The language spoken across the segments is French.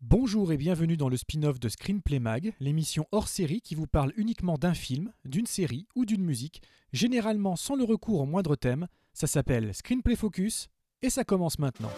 Bonjour et bienvenue dans le spin-off de Screenplay Mag, l'émission hors série qui vous parle uniquement d'un film, d'une série ou d'une musique, généralement sans le recours au moindre thème. Ça s'appelle Screenplay Focus et ça commence maintenant.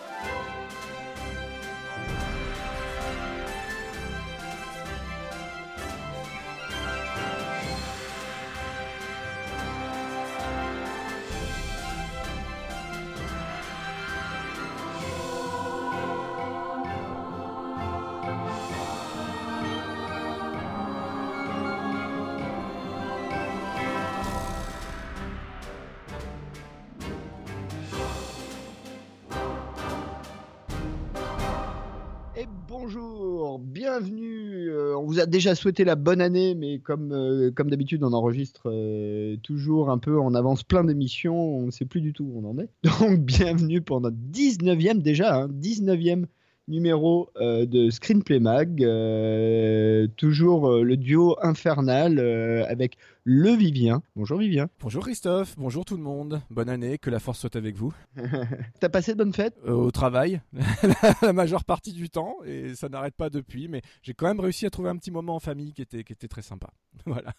A déjà souhaité la bonne année, mais comme, euh, comme d'habitude, on enregistre euh, toujours un peu en avance plein d'émissions. On ne sait plus du tout où on en est. Donc, bienvenue pour notre 19e déjà, hein, 19e numéro euh, de Screenplay Mag. toujours le duo infernal avec le Vivien. Bonjour Vivien. Bonjour Christophe, bonjour tout le monde, bonne année, que la force soit avec vous. T'as passé de bonnes fêtes? Euh, au travail, la majeure partie du temps, et ça n'arrête pas depuis, mais j'ai quand même réussi à trouver un petit moment en famille qui était, qui était très sympa. Voilà.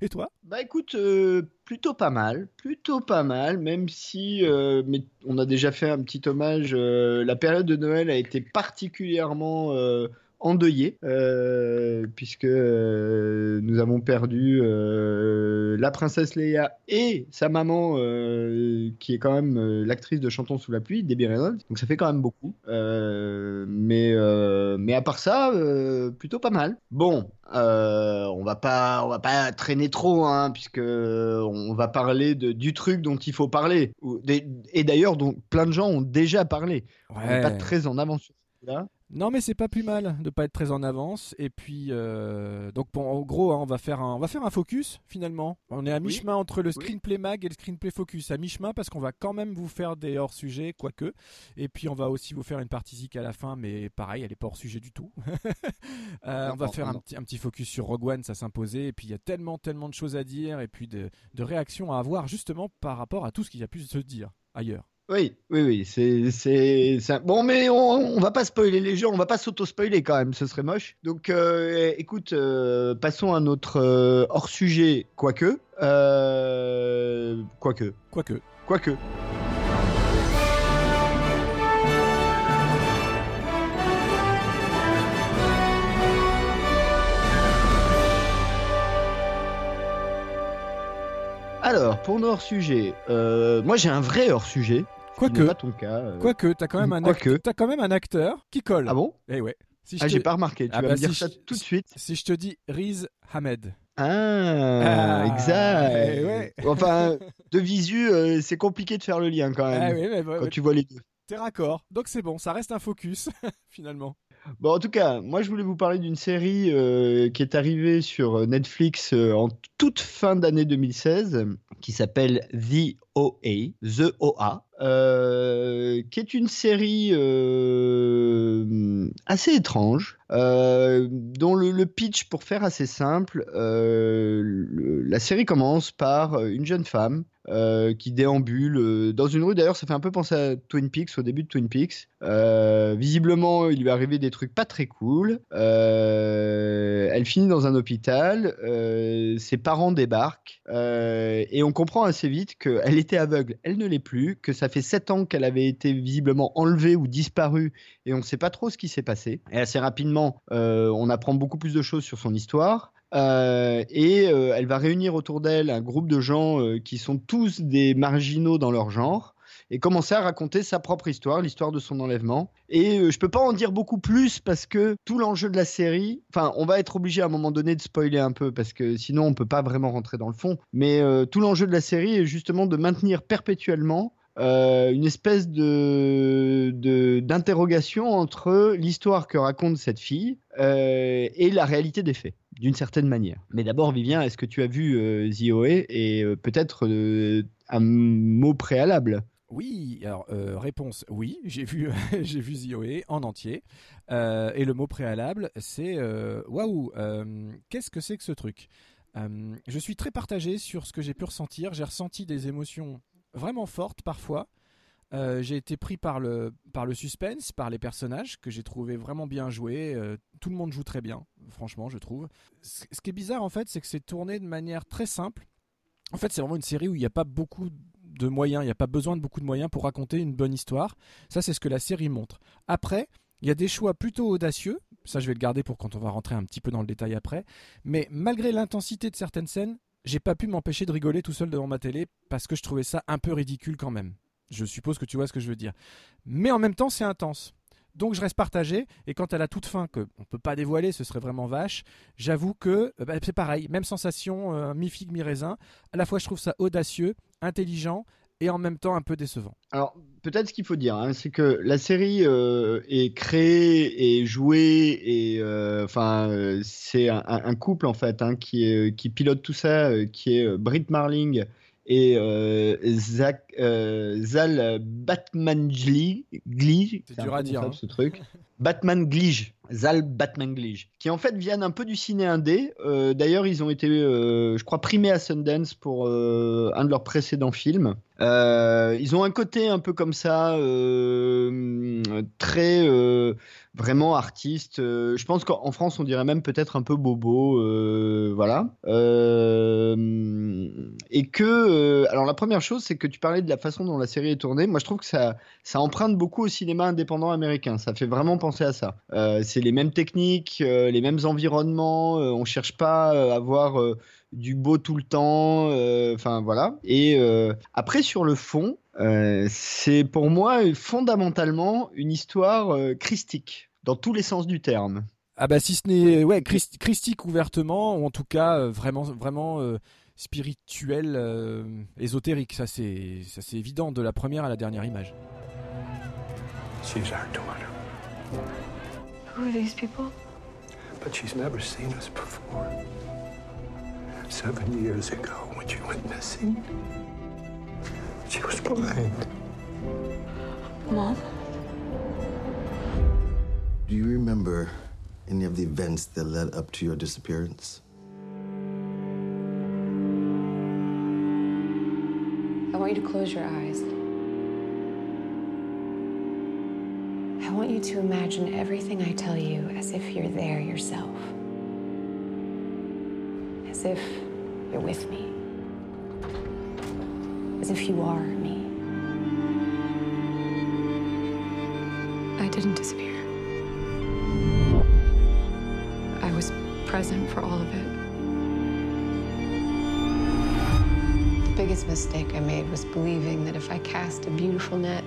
Et toi? Bah écoute, euh, plutôt pas mal, plutôt pas mal, même si euh, mais on a déjà fait un petit hommage. euh, la période de Noël a été particulièrement endeuillée, euh, puisque euh, nous avons perdu euh, la princesse Leia et sa maman, euh, qui est quand même l'actrice de Chantons sous la pluie, Debbie Reynolds. Donc ça fait quand même beaucoup. Mais, mais à part ça, plutôt pas mal. Bon, on va pas, on va pas traîner trop, hein, puisque on va parler de, du truc dont il faut parler. Et d'ailleurs, dont plein de gens ont déjà parlé. On n'est pas très en avance sur là. Non, mais c'est pas plus mal de pas être très en avance. Et puis, euh, donc, bon, en gros, hein, on va faire un, on va faire un focus finalement. On est à mi-chemin entre le screenplay mag et le screenplay focus. À mi-chemin parce qu'on va quand même vous faire des hors-sujets, quoique. Et puis, on va aussi vous faire une partie zik à la fin, mais pareil, elle est pas hors-sujet du tout. Euh, on va Non, faire non, un petit, un petit focus sur Rogue One, ça s'imposait. Et puis, il y a tellement, tellement de choses à dire et puis de, de réactions à avoir justement par rapport à tout ce qu'il y a pu se dire ailleurs. Oui, oui, oui, c'est, c'est, c'est un- bon, mais on, on va pas spoiler les gens, on va pas s'auto-spoiler quand même, ce serait moche. Donc, euh, écoute, euh, passons à notre euh, hors sujet, quoique, euh, quoique, Quoique. quoique. Alors, pour nos hors-sujets, euh, moi j'ai un vrai hors-sujet. Quoique. pas ton cas. euh. Quoique, t'as quand même un Quoique. act- t'as quand même un acteur qui colle. Ah bon? Eh ouais. Si Ah, te- j'ai pas remarqué. Tu Ah vas bah me dire si ça je- tout de suite. Si je te dis Riz Ahmed. Ah, Ah, exact. eh ouais. Enfin, de visu, euh, c'est compliqué de faire le lien quand même. Ah oui, mais, Quand tu vois les deux. t'es raccord. Donc c'est bon, ça reste un focus finalement. Bon, en tout cas, moi je voulais vous parler d'une série euh, qui est arrivée sur Netflix euh, en toute fin d'année 2016, qui s'appelle The OA, The OA, euh, qui est une série euh, assez étrange, euh, dont le, pitch, pour faire assez simple, euh, la série commence par une jeune femme qui déambule dans une rue. D'ailleurs, ça fait un peu penser à Twin Peaks, au début de Twin Peaks. Visiblement, il lui est arrivé des trucs pas très cool. Elle finit dans un hôpital. ses parents débarquent. et on comprend assez vite qu'elle était aveugle. Elle ne l'est plus. Que ça fait sept ans qu'elle avait été visiblement enlevée ou disparue. Et on ne sait pas trop ce qui s'est passé. Et assez rapidement, euh, on apprend beaucoup plus de choses sur son histoire. Euh, et euh, elle va réunir autour d'elle un groupe de gens qui sont tous des marginaux dans leur genre et commencer à raconter sa propre histoire, l'histoire de son enlèvement. Et euh, je peux pas en dire beaucoup plus parce que tout l'enjeu de la série, enfin, on va être obligé à un moment donné de spoiler un peu parce que sinon on peut pas vraiment rentrer dans le fond. Mais euh, tout l'enjeu de la série est justement de maintenir perpétuellement euh, une espèce de d'interrogation entre l'histoire que raconte cette fille euh, et la réalité des faits, d'une certaine manière. Mais d'abord, Vivien, est-ce que tu as vu euh, et peut-être un mot préalable? Oui, alors euh, réponse oui, j'ai vu j'ai vu ZOE en entier Euh, et le mot préalable c'est euh, waouh qu'est-ce que c'est que ce truc? Je suis très partagé sur ce que j'ai pu ressentir. J'ai ressenti des émotions vraiment fortes parfois. j'ai été pris par le, par le suspense, par les personnages que j'ai trouvé vraiment bien joués. tout le monde joue très bien, franchement, je trouve. Ce qui est bizarre en fait, c'est que c'est tourné de manière très simple. En fait, c'est vraiment une série où il n'y a pas beaucoup de moyens, il n'y a pas besoin de beaucoup de moyens pour raconter une bonne histoire. Ça, c'est ce que la série montre. Après, il y a des choix plutôt audacieux. Ça, je vais le garder pour quand on va rentrer un petit peu dans le détail après. Mais malgré l'intensité de certaines scènes, j'ai pas pu m'empêcher de rigoler tout seul devant ma télé parce que je trouvais ça un peu ridicule quand même. Je suppose que tu vois ce que je veux dire. Mais en même temps, c'est intense. Donc je reste partagé et quant à la toute fin que on peut pas dévoiler, ce serait vraiment vache. J'avoue que euh, bah, c'est pareil, même sensation, euh, mi figue mi raisin. À la fois je trouve ça audacieux, intelligent et en même temps un peu décevant. Alors peut-être ce qu'il faut dire, hein, c'est que la série euh, est créée et jouée et enfin c'est un, couple en fait hein, qui, qui pilote tout ça, qui est Britt Marling et Zach, Zal Batmanjli, c'est dur à dire hein. ce truc, Batman Glige. Zal Batman Glige, qui en fait viennent un peu du ciné indé. Euh, d'ailleurs, ils ont été, euh, je crois, primés à Sundance pour euh, un de leurs précédents films. ils ont un côté un peu comme ça, très vraiment artiste. je pense qu'en France, on dirait même peut-être un peu bobo, voilà. et que, alors la première chose, c'est que tu parlais de la façon dont la série est tournée. Moi, je trouve que ça, ça emprunte beaucoup au cinéma indépendant américain. Ça fait vraiment penser à ça. c'est les mêmes techniques, euh, les mêmes environnements. Euh, on cherche pas euh, à avoir du beau tout le temps. Enfin voilà. Et après sur le fond, c'est pour moi fondamentalement une histoire christique dans tous les sens du terme. Ah bah si ce n'est ouais christique ouvertement ou en tout cas vraiment vraiment spirituel ésotérique ça c'est ça c'est évident de la première à la dernière image. Who are these people? But she's never seen us before. Seven years ago, when she went missing, she was blind. Mom? Do you remember any of the events that led up to your disappearance? You to close your eyes. I want you to imagine everything I tell you as if you're there yourself. As if you're with me. As if you are me. I didn't disappear. I was present for all of it. Biggest mistake I made was believing that if I cast a beautiful net,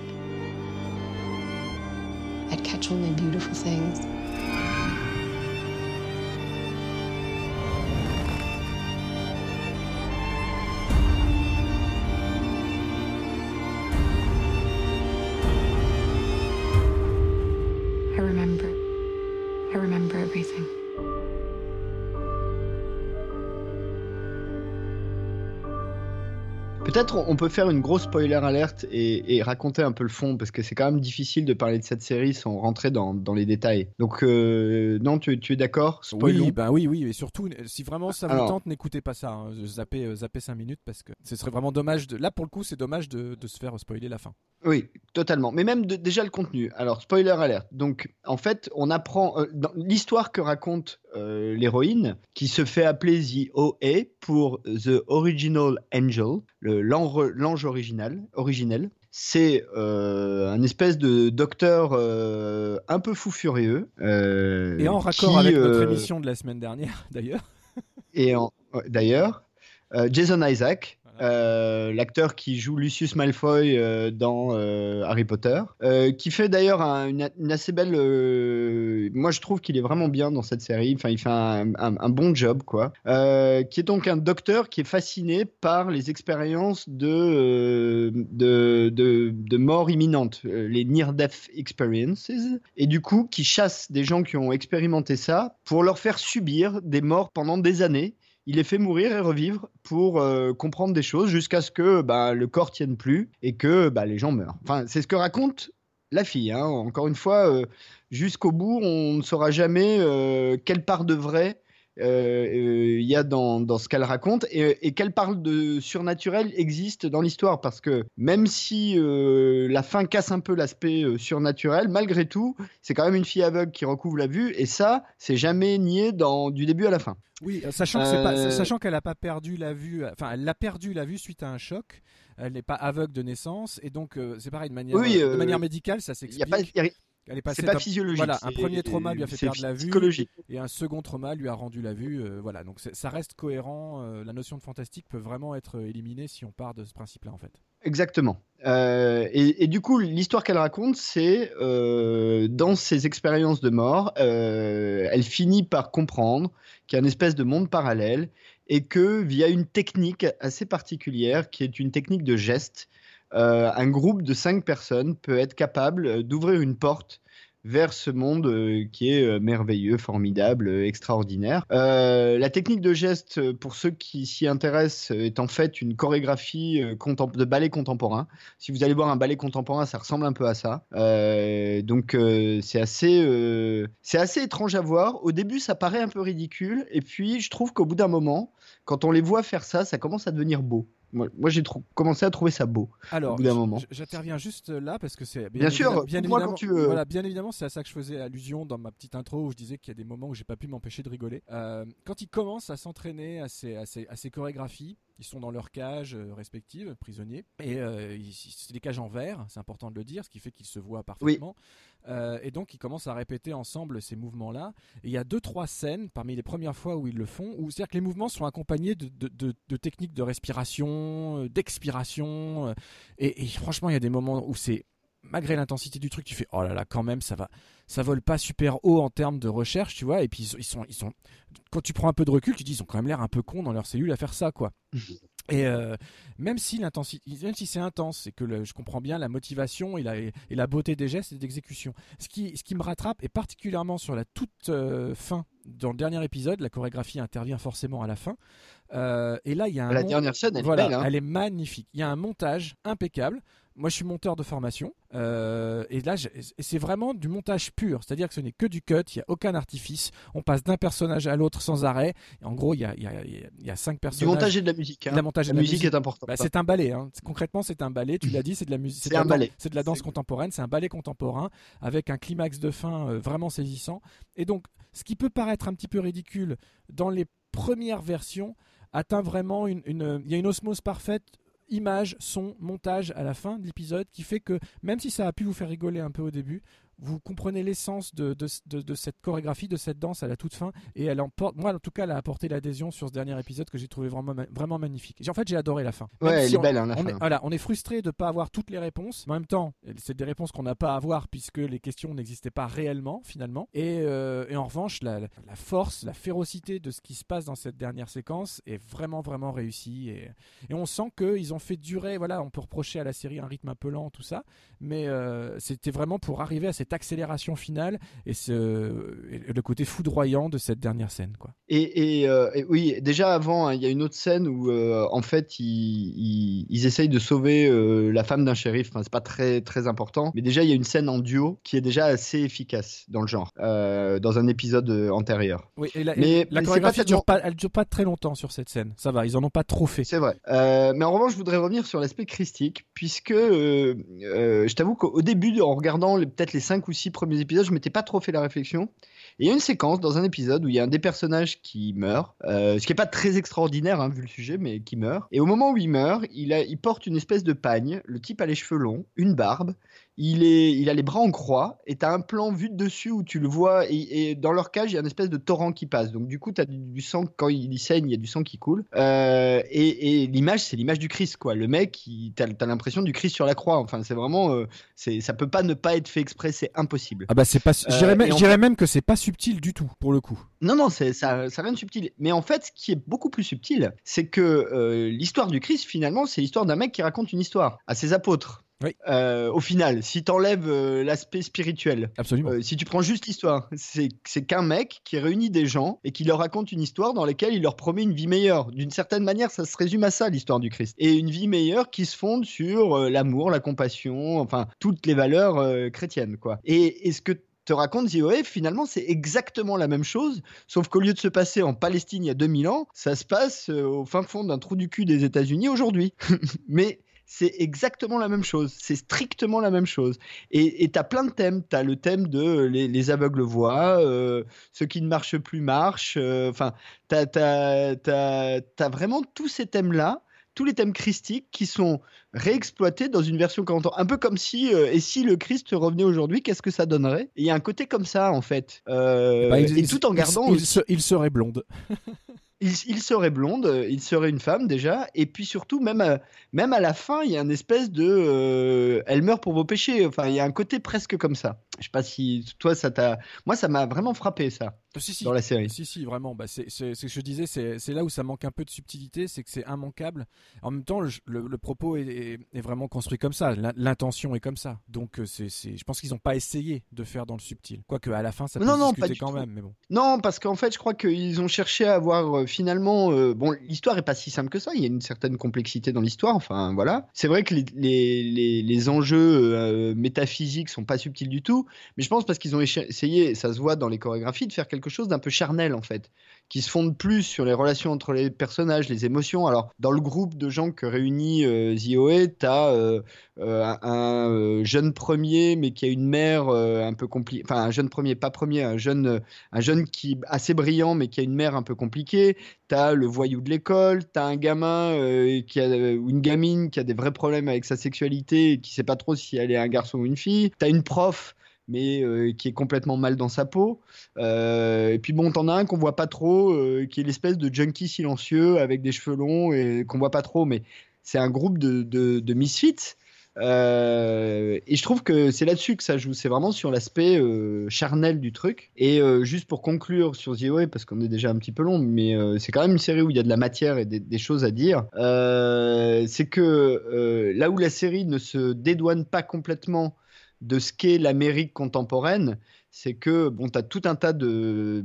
I'd catch only beautiful things. Peut-être on peut faire une grosse spoiler alerte et, raconter un peu le fond parce que c'est quand même difficile de parler de cette série sans rentrer dans, les détails. Donc euh, non, tu, es d'accord? Oui, bah oui, oui, et surtout si vraiment ça vous tente, n'écoutez pas ça. Hein. Zappez, euh, zappez 5 minutes parce que ce serait vraiment dommage. De... Là pour le coup, c'est dommage de, se faire spoiler la fin. Oui, totalement. Mais même déjà le contenu. Alors spoiler alerte. Donc en fait, on apprend euh, l'histoire que raconte l'héroïne qui se fait appeler The OA pour The Original Angel, l'ange original, originel. C'est euh, un espèce de docteur euh, un peu fou furieux. Euh, et en raccord avec notre émission de la semaine dernière, d'ailleurs. et d'ailleurs, Jason Isaac, euh, l'acteur qui joue Lucius Malfoy euh, dans euh, Harry Potter, qui fait d'ailleurs une, assez belle. moi, je trouve qu'il est vraiment bien dans cette série. Enfin, il fait un, bon job, quoi. qui est donc un docteur qui est fasciné par les expériences de mort imminente, les near-death experiences, et du coup, qui chasse des gens qui ont expérimenté ça pour leur faire subir des morts pendant des années il les fait mourir et revivre pour euh, comprendre des choses jusqu'à ce que bah, le corps tienne plus et que bah, les gens meurent. Enfin, c'est ce que raconte la fille. Hein. Encore une fois, euh, jusqu'au bout, on ne saura jamais euh, quelle part de vrai il y a dans, dans ce qu'elle raconte et, et qu'elle parle de surnaturel existe dans l'histoire parce que même si la fin casse un peu l'aspect surnaturel, malgré tout, c'est quand même une fille aveugle qui recouvre la vue et ça, c'est jamais nié dans, du début à la fin. Oui, sachant que sachant qu'elle n'a pas perdu la vue, enfin elle a perdu la vue suite à un choc. Elle n'est pas aveugle de naissance et donc c'est pareil de manière, de manière médicale, ça s'explique. Elle est C'est pas physiologique. Voilà, un premier trauma lui a fait perdre la vue. Et un second trauma lui a rendu la vue. Euh, voilà, donc ça reste cohérent. Euh, la notion de fantastique peut vraiment être éliminée si on part de ce principe-là, en fait. Exactement. Euh, et, du coup, l'histoire qu'elle raconte, c'est dans ses expériences de mort, elle finit par comprendre qu'il y a une espèce de monde parallèle et que via une technique assez particulière, qui est une technique de geste, euh, un groupe de cinq personnes peut être capable euh, d'ouvrir une porte vers ce monde euh, qui est merveilleux, formidable, extraordinaire. la technique de geste, pour ceux qui s'y intéressent, est en fait une chorégraphie de ballet contemporain. Si vous allez voir un ballet contemporain, ça ressemble un peu à ça. donc c'est assez, c'est assez étrange à voir. Au début, ça paraît un peu ridicule, et puis je trouve qu'au bout d'un moment, quand on les voit faire ça, ça commence à devenir beau. Moi, j'ai commencé à trouver ça beau. Alors. J'interviens juste là parce que c'est bien, sûr. Bien évidemment, quand tu veux. Voilà, bien évidemment, c'est à ça que je faisais allusion dans ma petite intro où je disais qu'il y a des moments où j'ai pas pu m'empêcher de rigoler. Euh, quand il commence à s'entraîner à ces, à, ces, à ces chorégraphies, ils sont dans leurs cages euh, respectives, prisonniers, et euh, c'est des cages en verre, c'est important de le dire, ce qui fait qu'ils se voient parfaitement. Euh, et donc ils commencent à répéter ensemble ces mouvements-là. Et il y a deux trois scènes parmi les premières fois où ils le font, où c'est-à-dire que les mouvements sont accompagnés de, de, de, techniques de respiration, d'expiration. Et, et, franchement, il y a des moments où c'est malgré l'intensité du truc, tu fais oh là là, quand même, ça va, ça vole pas super haut en termes de recherche, tu vois. Et puis ils sont, ils sont, quand tu prends un peu de recul, tu dis ils ont quand même l'air un peu cons dans leur cellule à faire ça, quoi. Et euh, même si l'intensité, même si c'est intense, c'est que je comprends bien la motivation et la, et la beauté des gestes et d'exécution. Ce qui, ce qui me rattrape, et particulièrement sur la toute euh, fin, dans le dernier épisode, la chorégraphie intervient forcément à la fin. Euh, et là, il y a un la dernière scène, elle est belle. Hein. Elle est magnifique. Il y a un montage impeccable. Moi, je suis monteur de formation. Euh, et là, c'est vraiment du montage pur. C'est-à-dire que ce n'est que du cut. Il n'y a aucun artifice. On passe d'un personnage à l'autre sans arrêt. Et en gros, il y a, il y, a, il y a cinq personnages. Du montage et de la musique. Hein. La, montage la, musique, est important. Bah, c'est un ballet. Hein. Concrètement, c'est un ballet. Tu l'as dit, c'est de la musique. C'est un ballet. C'est de la danse contemporaine. C'est un ballet contemporain avec un climax de fin euh, vraiment saisissant. Et donc, ce qui peut paraître un petit peu ridicule dans les premières versions atteint vraiment une, une, il y a une osmose parfaite image, son, montage à la fin de l'épisode qui fait que même si ça a pu vous faire rigoler un peu au début, vous comprenez l'essence de, de, cette chorégraphie, de cette danse à la toute fin, et elle emporte, moi en tout cas, elle a apporté l'adhésion sur ce dernier épisode que j'ai trouvé vraiment, vraiment magnifique. en fait, j'ai adoré la fin. Ouais, elle est belle, hein, on, Est, voilà, on est frustré de ne pas avoir toutes les réponses. en même temps, c'est des réponses qu'on n'a pas à avoir puisque les questions n'existaient pas réellement finalement. Et, euh, et en revanche, la, la, force, la férocité de ce qui se passe dans cette dernière séquence est vraiment, vraiment réussie. Et, et on sent qu'ils ont fait durer, voilà, on peut reprocher à la série un rythme un peu lent, tout ça, mais euh, c'était vraiment pour arriver à cette accélération finale et, ce, le côté foudroyant de cette dernière scène. Quoi. Et, euh, oui, déjà avant, hein, il y a une autre scène où euh, en fait ils, ils, essayent de sauver la femme d'un shérif. Enfin, c'est pas très très important, mais déjà il y a une scène en duo qui est déjà assez efficace dans le genre, dans un épisode antérieur. Oui, et la, mais, la chorégraphie elle dure pas, elle dure pas très longtemps sur cette scène. Ça va, ils en ont pas trop fait. C'est vrai. mais en revanche, je voudrais revenir sur l'aspect christique, puisque je t'avoue qu'au début, en regardant peut-être les 5 ou 6 premiers épisodes, je m'étais pas trop fait la réflexion. Et il y a une séquence dans un épisode où il y a un des personnages qui meurt, euh, ce qui n'est pas très extraordinaire hein, vu le sujet, mais qui meurt. Et au moment où il meurt, il, a, il porte une espèce de pagne. Le type a les cheveux longs, une barbe, il, est, il a les bras en croix et tu as un plan vu de dessus où tu le vois et, dans leur cage il y a une espèce de torrent qui passe. Donc du coup tu as du, sang quand il, saigne il y a du sang qui coule. Euh, et, l'image c'est l'image du Christ quoi. Le mec tu as, l'impression du Christ sur la croix. Enfin c'est vraiment euh, ça peut pas ne pas être fait exprès c'est impossible. Ah bah c'est pas je dirais euh, même, que c'est pas subtil du tout pour le coup. Non non c'est ça ça rien de subtil. Mais en fait ce qui est beaucoup plus subtil c'est que l'histoire du Christ finalement c'est l'histoire d'un mec qui raconte une histoire à ses apôtres euh, au final, si tu enlèves euh, l'aspect spirituel, Absolument. Euh, si tu prends juste l'histoire, c'est qu'un mec qui réunit des gens et qui leur raconte une histoire dans laquelle il leur promet une vie meilleure. D'une certaine manière, ça se résume à ça l'histoire du Christ. Et une vie meilleure qui se fonde sur l'amour, la compassion, enfin toutes les valeurs chrétiennes, quoi. Et, et ce que te raconte The finalement, c'est exactement la même chose, sauf qu'au lieu de se passer en Palestine il y a 2000 ans, ça se passe au fin fond d'un trou du cul des États-Unis aujourd'hui. Mais c'est exactement la même chose. C'est strictement la même chose. Et tu as plein de thèmes. Tu as le thème de les, aveugles voient, euh, ceux qui ne marchent plus marchent. Euh, enfin, tu as, vraiment tous ces thèmes-là tous les thèmes christiques qui sont réexploités dans une version 40 ans. Un peu comme si, euh, et si le Christ revenait aujourd'hui, qu'est-ce que ça donnerait? Il y a un côté comme ça, en fait. Bah, et tout en gardant. il serait blonde. il, serait blonde, euh, il serait une femme déjà, et puis surtout, même à, même à la fin, il y a une espèce de. Euh, elle meurt pour vos péchés. Enfin, il y a un côté presque comme ça. Je sais pas si toi, ça t'a. Moi, ça m'a vraiment frappé, ça. Si, dans la série. Si, si, vraiment. Bah, c'est ce que je disais, c'est là où ça manque un peu de subtilité, c'est que c'est immanquable. En même temps, le, le, propos est, est, vraiment construit comme ça. L'intention est comme ça. Donc, euh, c'est je pense qu'ils n'ont pas essayé de faire dans le subtil. Quoique, à la fin, ça peut non, se non, discuter quand même. Mais bon. Non, parce qu'en fait, je crois qu'ils ont cherché à avoir finalement, euh, bon, l'histoire est pas si simple que ça. Il y a une certaine complexité dans l'histoire. Enfin, voilà. C'est vrai que les, les, les, enjeux euh, métaphysiques sont pas subtils du tout, mais je pense parce qu'ils ont essayé, ça se voit dans les chorégraphies, de faire quelque chose d'un peu charnel en fait qui se fondent plus sur les relations entre les personnages, les émotions. Alors, dans le groupe de gens que réunit euh, Zioé, tu as euh, euh, un euh, jeune premier, mais qui a une mère un peu compliquée. Enfin, un jeune premier, pas premier, un jeune, un jeune qui assez brillant, mais qui a une mère un peu compliquée. Tu as le voyou de l'école, tu as un gamin qui a, ou une gamine qui a des vrais problèmes avec sa sexualité et qui sait pas trop si elle est un garçon ou une fille. Tu as une prof mais euh, qui est complètement mal dans sa peau. Euh, et puis bon, t'en as un qu'on voit pas trop, euh, qui est l'espèce de junkie silencieux avec des cheveux longs et qu'on voit pas trop, mais c'est un groupe de, de, misfits. et je trouve que c'est là-dessus que ça joue. C'est vraiment sur l'aspect charnel du truc. Et juste pour conclure sur The parce qu'on est déjà un petit peu long, mais c'est quand même une série où il y a de la matière et des choses à dire. c'est que là où la série ne se dédouane pas complètement de ce qu'est l'Amérique contemporaine, c'est que bon, tu as tout un tas de,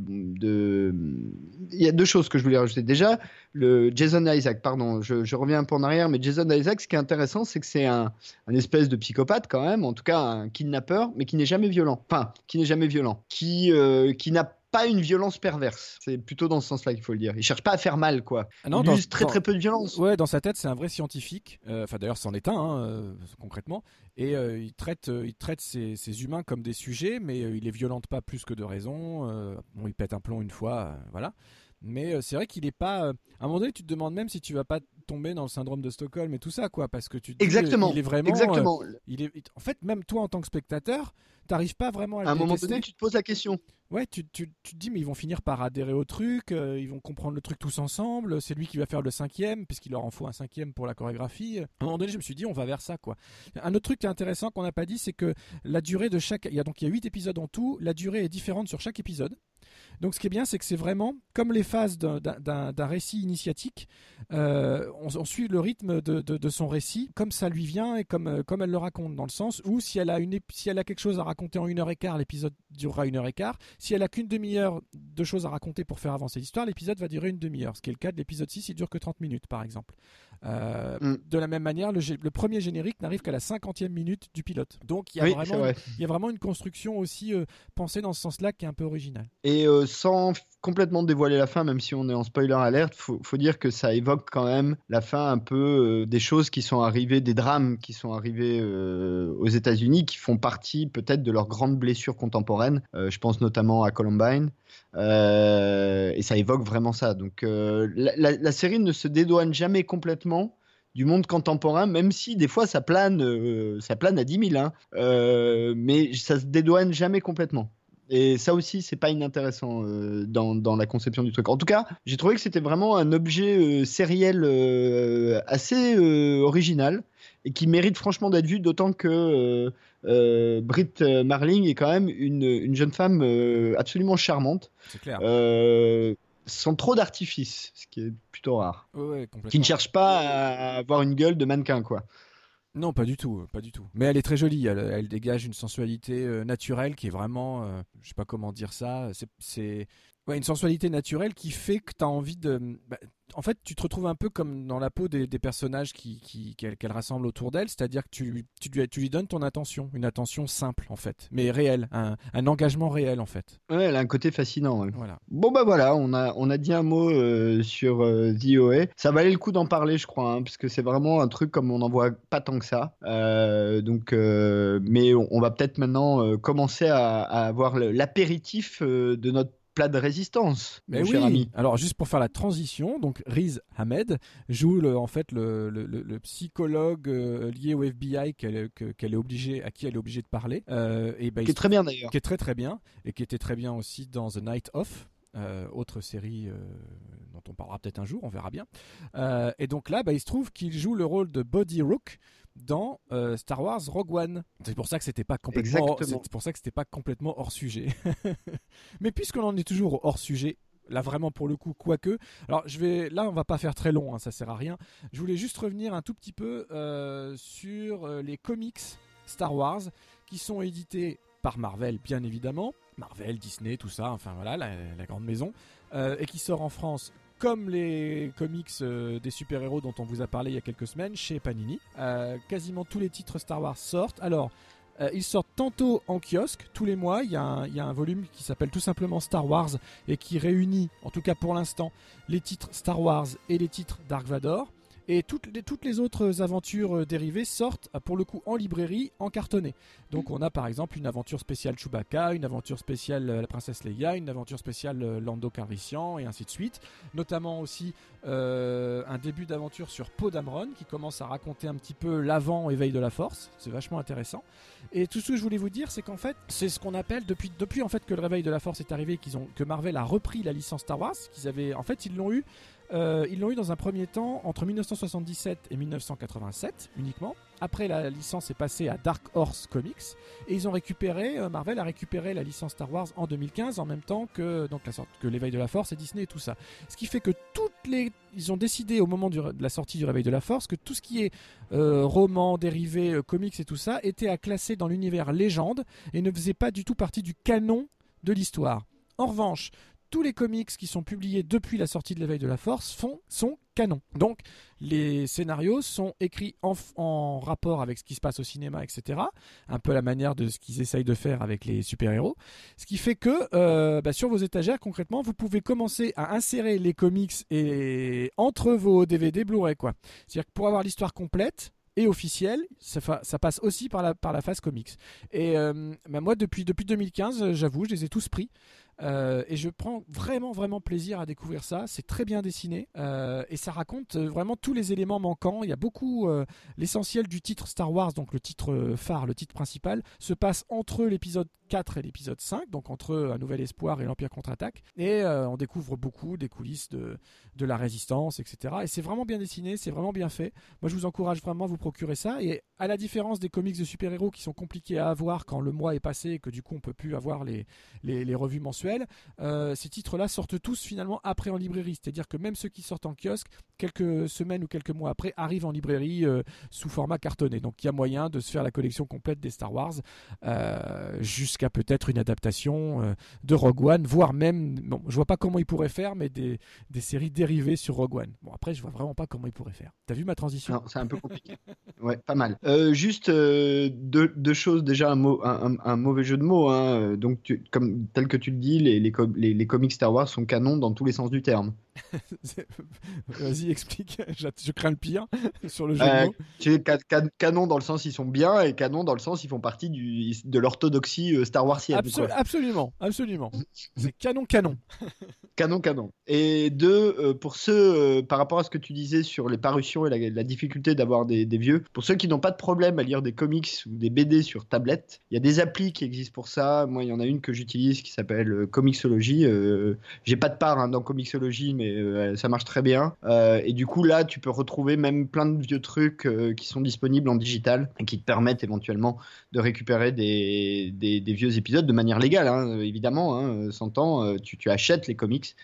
Il y a deux choses que je voulais rajouter. Déjà, le Jason Isaac, pardon, je, reviens un peu en arrière, mais Jason Isaac, ce qui est intéressant, c'est que c'est un, espèce de psychopathe quand même, en tout cas un kidnappeur, mais qui n'est jamais violent. Enfin, qui n'est jamais violent. Qui, euh, qui n'a pas une violence perverse. C'est plutôt dans ce sens-là qu'il faut le dire. Il cherche pas à faire mal, quoi. Ah non, il use très très peu de violence. Ouais, dans sa tête, c'est un vrai scientifique. Euh, enfin, d'ailleurs, c'en est un, hein, euh, concrètement. Et euh, il traite, il traite ces, humains comme des sujets, mais il les violente pas plus que de raison. bon, il pète un plomb une fois, voilà. Mais c'est vrai qu'il est pas. à un moment donné, tu te demandes même si tu vas pas tomber dans le syndrome de Stockholm et tout ça, quoi, parce que tu. Te exactement. il est vraiment. Exactement. il est. En fait, même toi, en tant que spectateur, t'arrives pas vraiment à. À un moment donné, tu te poses la question. Ouais, tu, tu, tu, te dis, mais ils vont finir par adhérer au truc, euh, ils vont comprendre le truc tous ensemble, c'est lui qui va faire le cinquième, puisqu'il leur en faut un cinquième pour la chorégraphie. À un moment donné, je me suis dit, on va vers ça, quoi. Un autre truc qui est intéressant qu'on n'a pas dit, c'est que la durée de chaque. Il y a donc il y a 8 épisodes en tout, la durée est différente sur chaque épisode. Donc ce qui est bien, c'est que c'est vraiment comme les phases d'un récit initiatique. Euh, on, suit le rythme de, son récit comme ça lui vient et comme, euh, comme elle le raconte, dans le sens où si elle a, une, si elle a quelque chose à raconter en une heure et quart, l'épisode durera une heure et quart. Si elle a qu'une demi-heure de choses à raconter pour faire avancer l'histoire, l'épisode va durer une demi-heure. Ce qui est le cas de l'épisode 6, il dure que 30 minutes par exemple. Euh, mm. De la même manière, le, premier générique n'arrive qu'à la cinquantième minute du pilote. Donc il y, a vraiment, il y a vraiment une construction aussi pensée dans ce sens-là qui est un peu originale. Et sans complètement dévoiler la fin, même si on est en spoiler alerte, faut, faut dire que ça évoque quand même la fin un peu euh, des choses qui sont arrivées, des drames qui sont arrivés euh, aux États-Unis, qui font partie peut-être de leurs grandes blessures contemporaines. Euh, je pense notamment à Columbine. Et ça évoque vraiment ça. Donc la, série ne se dédouane jamais complètement du monde contemporain, même si des fois ça plane, ça plane à 10 000, hein. mais ça se dédouane jamais complètement. Et ça aussi, c'est pas inintéressant euh, dans, dans, la conception du truc. En tout cas, j'ai trouvé que c'était vraiment un objet euh, sériel euh, assez original et qui mérite franchement d'être vu, d'autant que Britt Marling est quand même une, une jeune femme absolument charmante. C'est clair. sans trop d'artifice, ce qui est plutôt rare. Ouais, qui ne cherche pas à avoir une gueule de mannequin, quoi. Non, pas du tout, pas du tout. Mais elle est très jolie. Elle, dégage une sensualité euh, naturelle qui est vraiment, je euh, je sais pas comment dire ça. C'est, une sensualité naturelle qui fait que tu as envie de. Bah, en fait, tu te retrouves un peu comme dans la peau des, personnages qui, qui, qu'elle, rassemble autour d'elle, c'est-à-dire que tu, tu, tu, lui donnes ton attention, une attention simple en fait, mais réelle, un, un engagement réel en fait. Ouais, elle a un côté fascinant. Voilà. Bon bah voilà, on a, on a dit un mot euh, sur euh, The OA. Ça valait le coup d'en parler, je crois, hein, parce que c'est vraiment un truc comme on n'en voit pas tant que ça. Euh, donc, mais on, va peut-être maintenant commencer à, à avoir l'apéritif de notre plat de résistance, Mais oui. ami. Alors juste pour faire la transition, donc Riz Ahmed joue le, en fait le, le, psychologue euh, lié au FBI qu'elle est obligée, à qui elle est obligée de parler. Euh, et ben, qui est très bien d'ailleurs. Qui est très très bien et qui était très bien aussi dans The Night Of. Euh, autre série dont on parlera peut-être un jour, on verra bien. et donc là, bah, il se trouve qu'il joue le rôle de Body Rook, dans euh, Star Wars Rogue One. C'est pour ça que c'était pas complètement, c'est pour ça que c'était pas complètement hors sujet. Mais puisqu'on en est toujours hors sujet, là vraiment pour le coup, quoique. Alors je vais, là on va pas faire très long, hein, ça sert à rien. Je voulais juste revenir un tout petit peu euh, sur euh, les comics Star Wars qui sont édités par Marvel, bien évidemment. Marvel, Disney, tout ça, enfin voilà, la, la grande maison, et qui sort en France comme les comics euh, des super-héros dont on vous a parlé il y a quelques semaines chez Panini. Euh, quasiment tous les titres Star Wars sortent. Alors, euh, ils sortent tantôt en kiosque, tous les mois. Il y, a un, volume qui s'appelle tout simplement Star Wars et qui réunit, en tout cas pour l'instant, les titres Star Wars et les titres Dark Vador. Et toutes les, autres aventures euh, dérivées sortent euh, pour le coup en librairie, en cartonné. Donc on a par exemple une aventure spéciale Chewbacca, une aventure spéciale euh, la princesse Leia, une aventure spéciale Lando Calrissian et ainsi de suite. Notamment aussi un début d'aventure sur Poe Dameron qui commence à raconter un petit peu l'avant éveil de la force. C'est vachement intéressant. Et tout ce que je voulais vous dire, c'est qu'en fait, c'est ce qu'on appelle depuis depuis en fait que le réveil de la force est arrivé, qu'ils ont que Marvel a repris la licence Star Wars, qu'ils avaient en fait ils l'ont eu euh, ils l'ont eu dans un premier temps entre 1977 et 1987 uniquement. Après, la licence est passée à Dark Horse Comics et ils ont récupéré, euh, Marvel a récupéré la licence Star Wars en 2015 en même temps que donc la sorte que l'éveil de la Force et Disney et tout ça. Ce qui fait que toutes les, ils ont décidé au moment de la sortie du réveil de la Force que tout ce qui est euh, roman, dérivé, comics et tout ça était à classer dans l'univers légende et ne faisait pas du tout partie du canon de l'histoire. En revanche, tous les comics qui sont publiés depuis la sortie de l'éveil de la force font, sont canon. Donc les scénarios sont écrits en, rapport avec ce qui se passe au cinéma, etc. Un peu la manière de ce qu'ils essayent de faire avec les super-héros. Ce qui fait que euh, bah, sur vos étagères, concrètement, vous pouvez commencer à insérer les comics et entre vos DVD Blu-ray. C'est-à-dire que pour avoir l'histoire complète, et officielle, ça, passe aussi par la, phase comics. Et euh, bah, moi, depuis 2015, j'avoue, je les ai tous pris. Euh, et je prends vraiment vraiment plaisir à découvrir ça. C'est très bien dessiné euh, et ça raconte euh, vraiment tous les éléments manquants. Il y a beaucoup l'essentiel du titre Star Wars, donc le titre phare, le titre principal, se passe entre l'épisode 4 et l'épisode 5, donc entre Un Nouvel Espoir et l'Empire contre-attaque. Et on découvre beaucoup des coulisses de, de la résistance, etc. Et c'est vraiment bien dessiné, c'est vraiment bien fait. Moi, je vous encourage vraiment à vous procurer ça. Et à la différence des comics de super-héros qui sont compliqués à avoir quand le mois est passé et que du coup on peut plus avoir les, les, les revues mensuelles euh, ces titres-là sortent tous finalement après en librairie. C'est-à-dire que même ceux qui sortent en kiosque, quelques semaines ou quelques mois après, arrivent en librairie euh, sous format cartonné. Donc il y a moyen de se faire la collection complète des Star Wars euh, jusqu'à peut-être une adaptation de Rogue One, voire même, bon, je vois pas comment ils pourraient faire, mais des, des séries dérivées sur Rogue One. Bon, après, je vois vraiment pas comment ils pourraient faire. T'as vu ma transition? C'est un peu compliqué. ouais, pas mal. juste deux, choses, déjà un, mauvais jeu de mots. Hein. Donc, comme tel que tu le dis, les, comics Star Wars sont canons dans tous les sens du terme. Vas-y, explique. Je crains le pire sur le jeu de mots. canon dans le sens ils sont bien et canon dans le sens ils font partie du, de l'orthodoxie euh, Star Warsienne. absolument, absolument. C'est canon, canon. canon, canon. Et deux, euh, pour ceux, euh, par rapport à ce que tu disais sur les parutions et la, difficulté d'avoir des, des, vieux, pour ceux qui n'ont pas de problème à lire des comics ou des BD sur tablette, il y a des applis qui existent pour ça. Moi, il y en a une que j'utilise qui s'appelle Comixology. J'ai pas de part hein, dans Comixology, mais euh, ça marche très bien. Euh, et du coup, là, tu peux retrouver même plein de vieux trucs euh, qui sont disponibles en digital et qui te permettent éventuellement de récupérer des, vieux épisodes de manière légale, hein, évidemment. Hein, s'entend, tu, tu achètes les comics.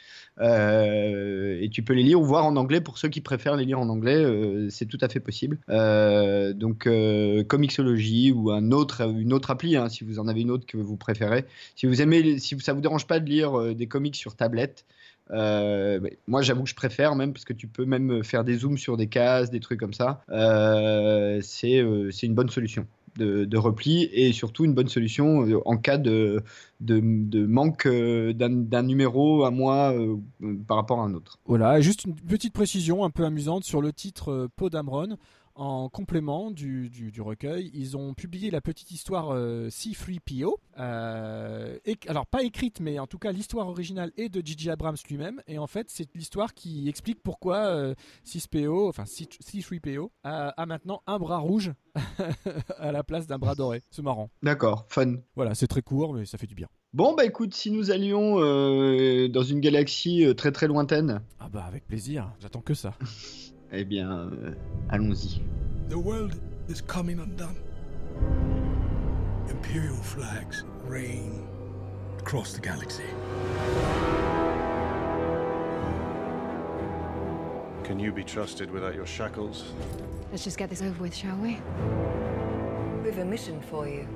et tu peux les lire ou voir en anglais pour ceux qui préfèrent les lire en anglais, c'est tout à fait possible. donc Comixology ou un autre, une autre appli, hein, si vous en avez une autre que vous préférez. Si vous aimez, si ça vous dérange pas de lire des comics sur tablette, Euh, moi, j'avoue que je préfère même parce que tu peux même faire des zooms sur des cases, des trucs comme ça. Euh, c'est c'est une bonne solution. De, repli et surtout une bonne solution en cas de, de, de manque d'un numéro à moi par rapport à un autre. Voilà, juste une petite précision un peu amusante sur le titre Podamron en complément du, du, recueil, ils ont publié la petite histoire euh, C3PO. Euh, alors, pas écrite, mais en tout cas, l'histoire originale est de J.J. Abrams lui-même. Et en fait, c'est l'histoire qui explique pourquoi euh, C3PO, enfin C3PO, a, a, maintenant un bras rouge à la place d'un bras doré. C'est marrant. D'accord, fun. Voilà, c'est très court, mais ça fait du bien. Bon, bah écoute, si nous allions dans une galaxie très très lointaine. Ah bah avec plaisir, j'attends que ça. Eh bien, euh, allons-y. The world is coming undone. Imperial flags reign across the galaxy. Can you be trusted without your shackles? Let's just get this over with, shall we? We've a mission for you.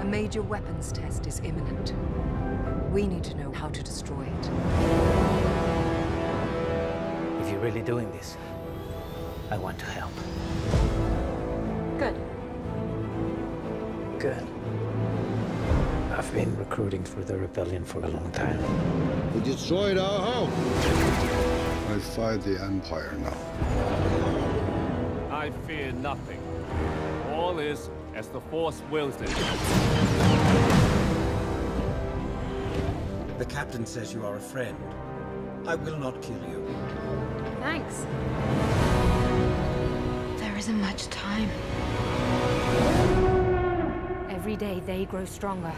A major weapons test is imminent. We need to know how to destroy it. If you're really doing this, I want to help. Good. Good. I've been recruiting for the rebellion for a long time. We destroyed our home. I fight the Empire now. I fear nothing. All is as the Force wills it. The captain says you are a friend. I will not kill you. Thanks. There isn't much time. Every day they grow stronger.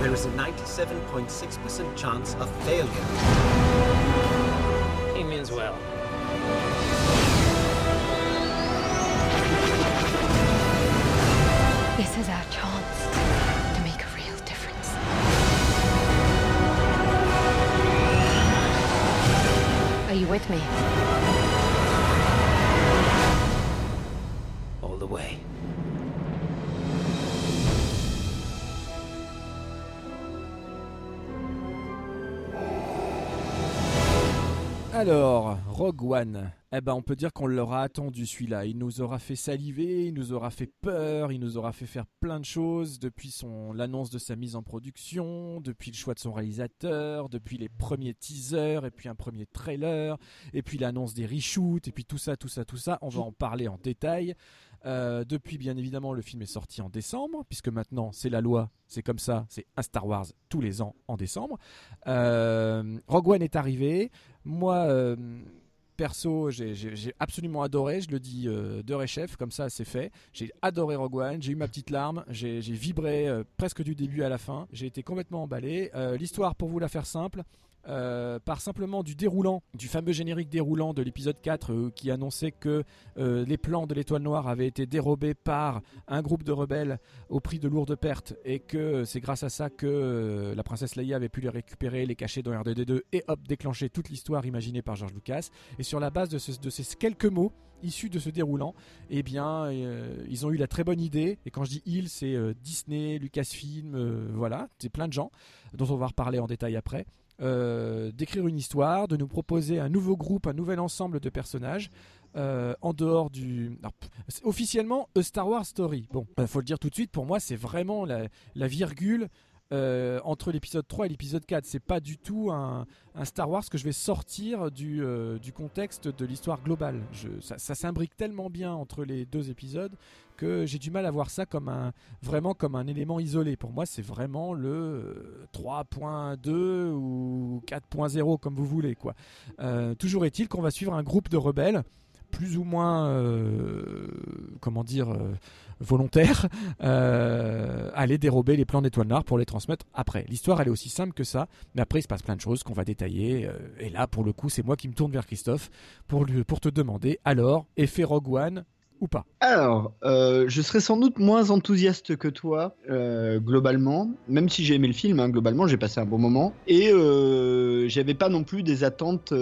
There is a 97.6% chance of failure. He means well. With me? All the way. Alors, Rogue One. Eh ben, on peut dire qu'on l'aura attendu celui-là. Il nous aura fait saliver, il nous aura fait peur, il nous aura fait faire plein de choses depuis son l'annonce de sa mise en production, depuis le choix de son réalisateur, depuis les premiers teasers et puis un premier trailer et puis l'annonce des reshoots et puis tout ça, tout ça, tout ça. On va en parler en détail. Euh, depuis, bien évidemment, le film est sorti en décembre, puisque maintenant c'est la loi, c'est comme ça, c'est un Star Wars tous les ans en décembre. Euh, Rogue One est arrivé. Moi, euh, perso, j'ai absolument adoré, je le dis de réchef, comme ça c'est fait. J'ai adoré Rogue One, j'ai eu ma petite larme, j'ai vibré presque du début à la fin, j'ai été complètement emballé. L'histoire, pour vous la faire simple, euh, par simplement du déroulant, du fameux générique déroulant de l'épisode 4 euh, qui annonçait que euh, les plans de l'étoile noire avaient été dérobés par un groupe de rebelles au prix de lourdes pertes et que c'est grâce à ça que la princesse Leia avait pu les récupérer, les cacher dans R2D2 et hop déclencher toute l'histoire imaginée par George Lucas. Et sur la base de, ces quelques mots issus de ce déroulant, eh bien, ils ont eu la très bonne idée. Et quand je dis ils, c'est Disney, Lucasfilm, voilà, c'est plein de gens dont on va reparler en détail après. Euh, d'écrire une histoire, de nous proposer un nouveau groupe, un nouvel ensemble de personnages. Euh, en dehors du. officiellement, A Star Wars Story. Bon, il faut le dire tout de suite, pour moi, c'est vraiment la virgule euh, entre l'épisode 3 et l'épisode 4. C'est pas du tout un, Star Wars que je vais sortir du, euh, contexte de l'histoire globale. Ça, s'imbrique tellement bien entre les deux épisodes que j'ai du mal à voir ça comme un, vraiment comme un élément isolé. Pour moi, c'est vraiment le 3.2 ou 4.0 comme vous voulez. Quoi. Euh, toujours est-il qu'on va suivre un groupe de rebelles plus ou moins, comment dire, volontaire euh, aller dérober les plans d'étoiles noires pour les transmettre après. L'histoire elle est aussi simple que ça, mais après il se passe plein de choses qu'on va détailler. Euh, et là pour le coup c'est moi qui me tourne vers Christophe pour, lui, pour te demander alors effet Rogue One pas Alors, euh, je serais sans doute moins enthousiaste que toi, euh, globalement, même si j'ai aimé le film, hein, globalement, j'ai passé un bon moment. Et euh, j'avais pas non plus des attentes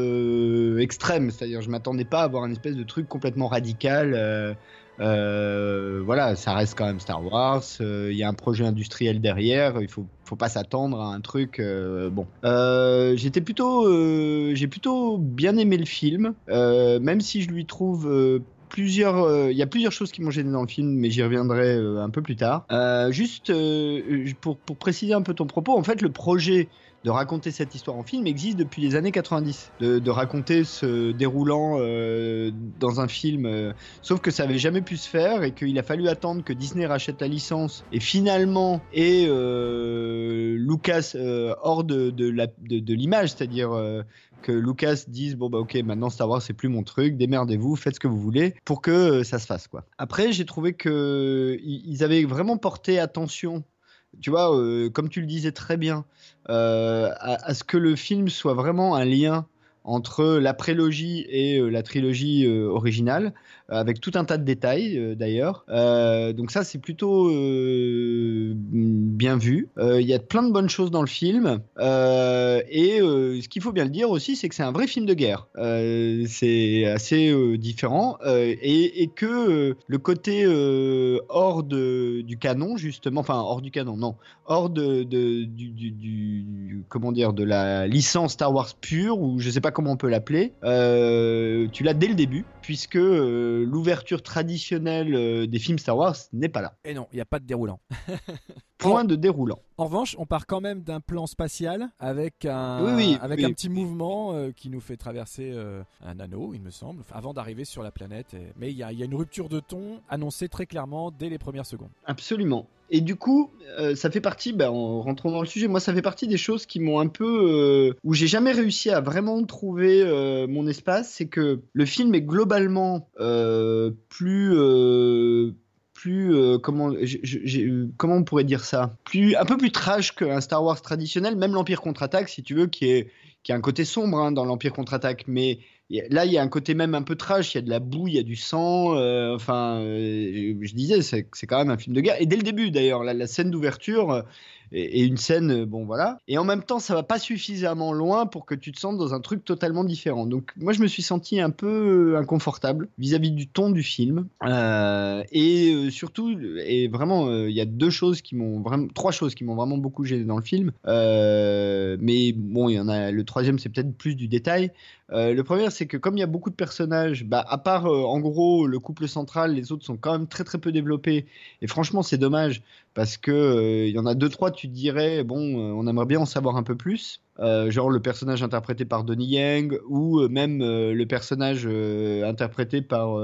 extrêmes, c'est-à-dire je m'attendais pas à avoir un espèce de truc complètement radical. voilà, ça reste quand même Star Wars. Il y a un projet industriel derrière. Il faut, faut pas s'attendre à un truc. bon, j'étais plutôt, j'ai plutôt bien aimé le film, même si je lui trouve euh, Il y a plusieurs choses qui m'ont gêné dans le film, mais j'y reviendrai euh, un peu plus tard. Euh, juste pour, préciser un peu ton propos, en fait, le projet de raconter cette histoire en film existe depuis les années 90. De, raconter ce déroulant dans un film, sauf que ça avait jamais pu se faire et qu'il a fallu attendre que Disney rachète la licence et finalement et Lucas hors de, l'image, c'est-à-dire que Lucas dise bon bah ok maintenant Star Wars c'est plus mon truc, démerdez-vous, faites ce que vous voulez pour que euh, ça se fasse quoi. Après j'ai trouvé que ils avaient vraiment porté attention tu vois, euh, comme tu le disais très bien, euh, à, ce que le film soit vraiment un lien entre la prélogie et la trilogie originale, avec tout un tas de détails euh, d'ailleurs. Euh, donc ça, c'est plutôt euh, bien vu. Euh, Il y a plein de bonnes choses dans le film. Euh, et euh, ce qu'il faut bien le dire aussi, c'est que c'est un vrai film de guerre. Euh, c'est assez euh, différent. Euh, et, et que euh, le côté euh, hors de, du canon, justement, enfin hors du canon, non, hors de, de- du, comment dire, de la licence Star Wars pure, ou je sais pas comment on peut l'appeler, euh, tu l'as dès le début, puisque euh, l'ouverture traditionnelle euh, des films Star Wars n'est pas là. Et non, il n'y a pas de déroulant. Point de déroulant. En revanche, on part quand même d'un plan spatial avec un, Oui, oui, avec oui. un petit mouvement euh, qui nous fait traverser euh, un anneau, il me semble, avant d'arriver sur la planète. Et- Mais il y a, il y a une rupture de ton annoncée très clairement dès les premières secondes. Absolument. Et du coup, euh, ça fait partie, ben, en rentrant dans le sujet, moi, ça fait partie des choses qui m'ont un peu. où j'ai jamais réussi à vraiment trouver mon espace. C'est que le film est globalement plus. Euh, euh, comment on pourrait dire ça? Un peu plus trash qu'un Star Wars traditionnel même l'Empire contre-attaque si tu veux qui est qui a un côté sombre hein, dans l'Empire contre-attaque. Mais là il y a un côté même un peu trash il y a de la boue il y a du sang euh, enfin euh, je disais c'est quand même un film de guerre. Et dès le début d'ailleurs la, scène d'ouverture euh, est, est une scène euh, bon voilà. Et en même temps ça va pas suffisamment loin pour que tu te sentes dans un truc totalement différent. Donc moi je me suis senti un peu inconfortable vis-à-vis du ton du film. Et surtout et vraiment il y a deux choses qui m'ont vraiment trois choses qui m'ont vraiment beaucoup gêné dans le film. Mais bon il y en a le troisième c'est peut-être plus du détail. Le premier, c'est que comme il y a beaucoup de personnages, bah, à part euh, en gros le couple central, les autres sont quand même très très peu développés. Et franchement, c'est dommage parce que euh, il y en a deux trois, tu dirais bon, euh, on aimerait bien en savoir un peu plus. Genre le personnage interprété par Donnie Yang ou même le personnage interprété par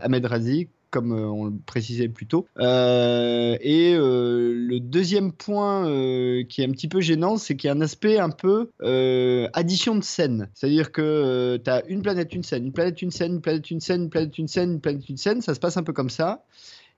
Ahmed Razi comme euh, on le précisait plus tôt. Euh, et euh, le deuxième point qui est un petit peu gênant, c'est qu'il y a un aspect un peu addition de scènes. C'est-à-dire que tu as une planète, une scène, une planète, une scène, une planète, une scène, une planète, une scène, une planète, une scène. Ça se passe un peu comme ça.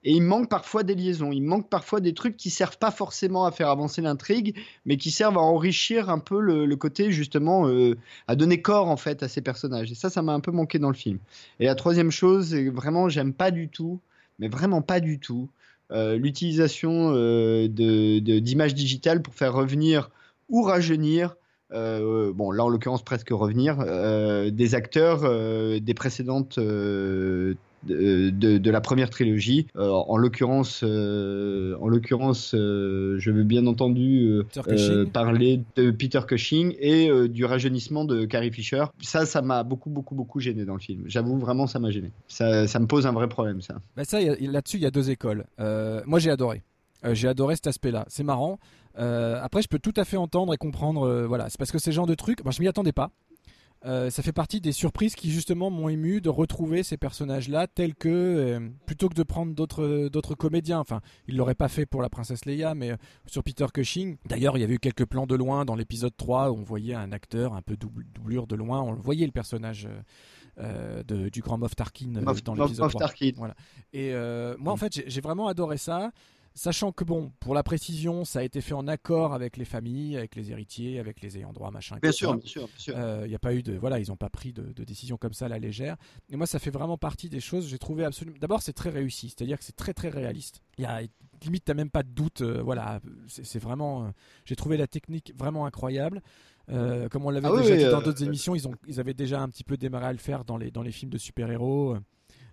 Et il manque parfois des liaisons, il manque parfois des trucs qui servent pas forcément à faire avancer l'intrigue, mais qui servent à enrichir un peu le, côté justement euh, à donner corps en fait à ces personnages. Et ça, ça m'a un peu manqué dans le film. Et la troisième chose, vraiment, j'aime pas du tout, mais vraiment pas du tout, euh, l'utilisation euh, de- de- d'images digitales pour faire revenir ou rajeunir. bon, là en l'occurrence presque revenir des acteurs des précédentes de, de- de la première trilogie. Euh, en l'occurrence, euh, en l'occurrence, euh, je veux bien entendu Peter Cushing. parler de Peter Cushing et du rajeunissement de Carrie Fisher. Ça, ça m'a beaucoup, beaucoup, beaucoup gêné dans le film. J'avoue, vraiment, ça m'a gêné. Ça, ça me pose un vrai problème, ça. Bah ça, là-dessus, il y a deux écoles. Moi, j'ai adoré. J'ai adoré cet aspect-là. C'est marrant. Euh, après, je peux tout à fait entendre et comprendre. euh, voilà, c'est parce que c'est le genre de truc. Moi, je m'y attendais pas. Euh, ça fait partie des surprises qui justement m'ont ému de retrouver ces personnages-là tels que euh, plutôt que de prendre d'autres d'autres comédiens. Enfin, ils l'auraient pas fait pour la princesse Leia, mais euh, sur Peter Cushing. D'ailleurs, il y avait eu quelques plans de loin dans l'épisode 3 où on voyait un acteur un peu double- doublure de loin. On le voyait le personnage. de- du grand Moff Tarkin Moff- dans l'épisode Moff 3. Tarkin. Voilà. Et moi, en fait, j'ai- j'ai vraiment adoré ça. Sachant que bon, pour la précision, ça a été fait en accord avec les familles, avec les héritiers, avec les ayants droit, machin. Bien sûr, bien sûr, Il euh, n'y a pas eu de, voilà, ils n'ont pas pris de, de, décision comme ça à la légère. Et moi, ça fait vraiment partie des choses. J'ai trouvé absolument. D'abord, c'est très réussi, c'est-à-dire que c'est très très réaliste. Il y a limite, t'as même pas de doute. Euh, voilà, c'est vraiment. Euh, j'ai trouvé la technique vraiment incroyable. comme on l'avait ah déjà dit dans d'autres émissions, ils, ont, ils avaient déjà un petit peu démarré à le faire dans les, dans les films de super-héros.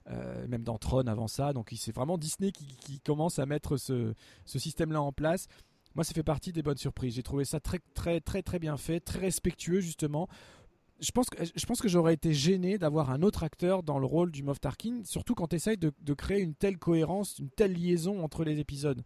Euh, même dans Tron avant ça. Donc c'est vraiment Disney qui, commence à mettre ce, système-là en place. Moi, ça fait partie des bonnes surprises. J'ai trouvé ça très, très, très, très bien fait, très respectueux justement. Je pense que, j'aurais été gêné d'avoir un autre acteur dans le rôle du Moff Tarkin, surtout quand tu essayes de, créer une telle cohérence, une telle liaison entre les épisodes.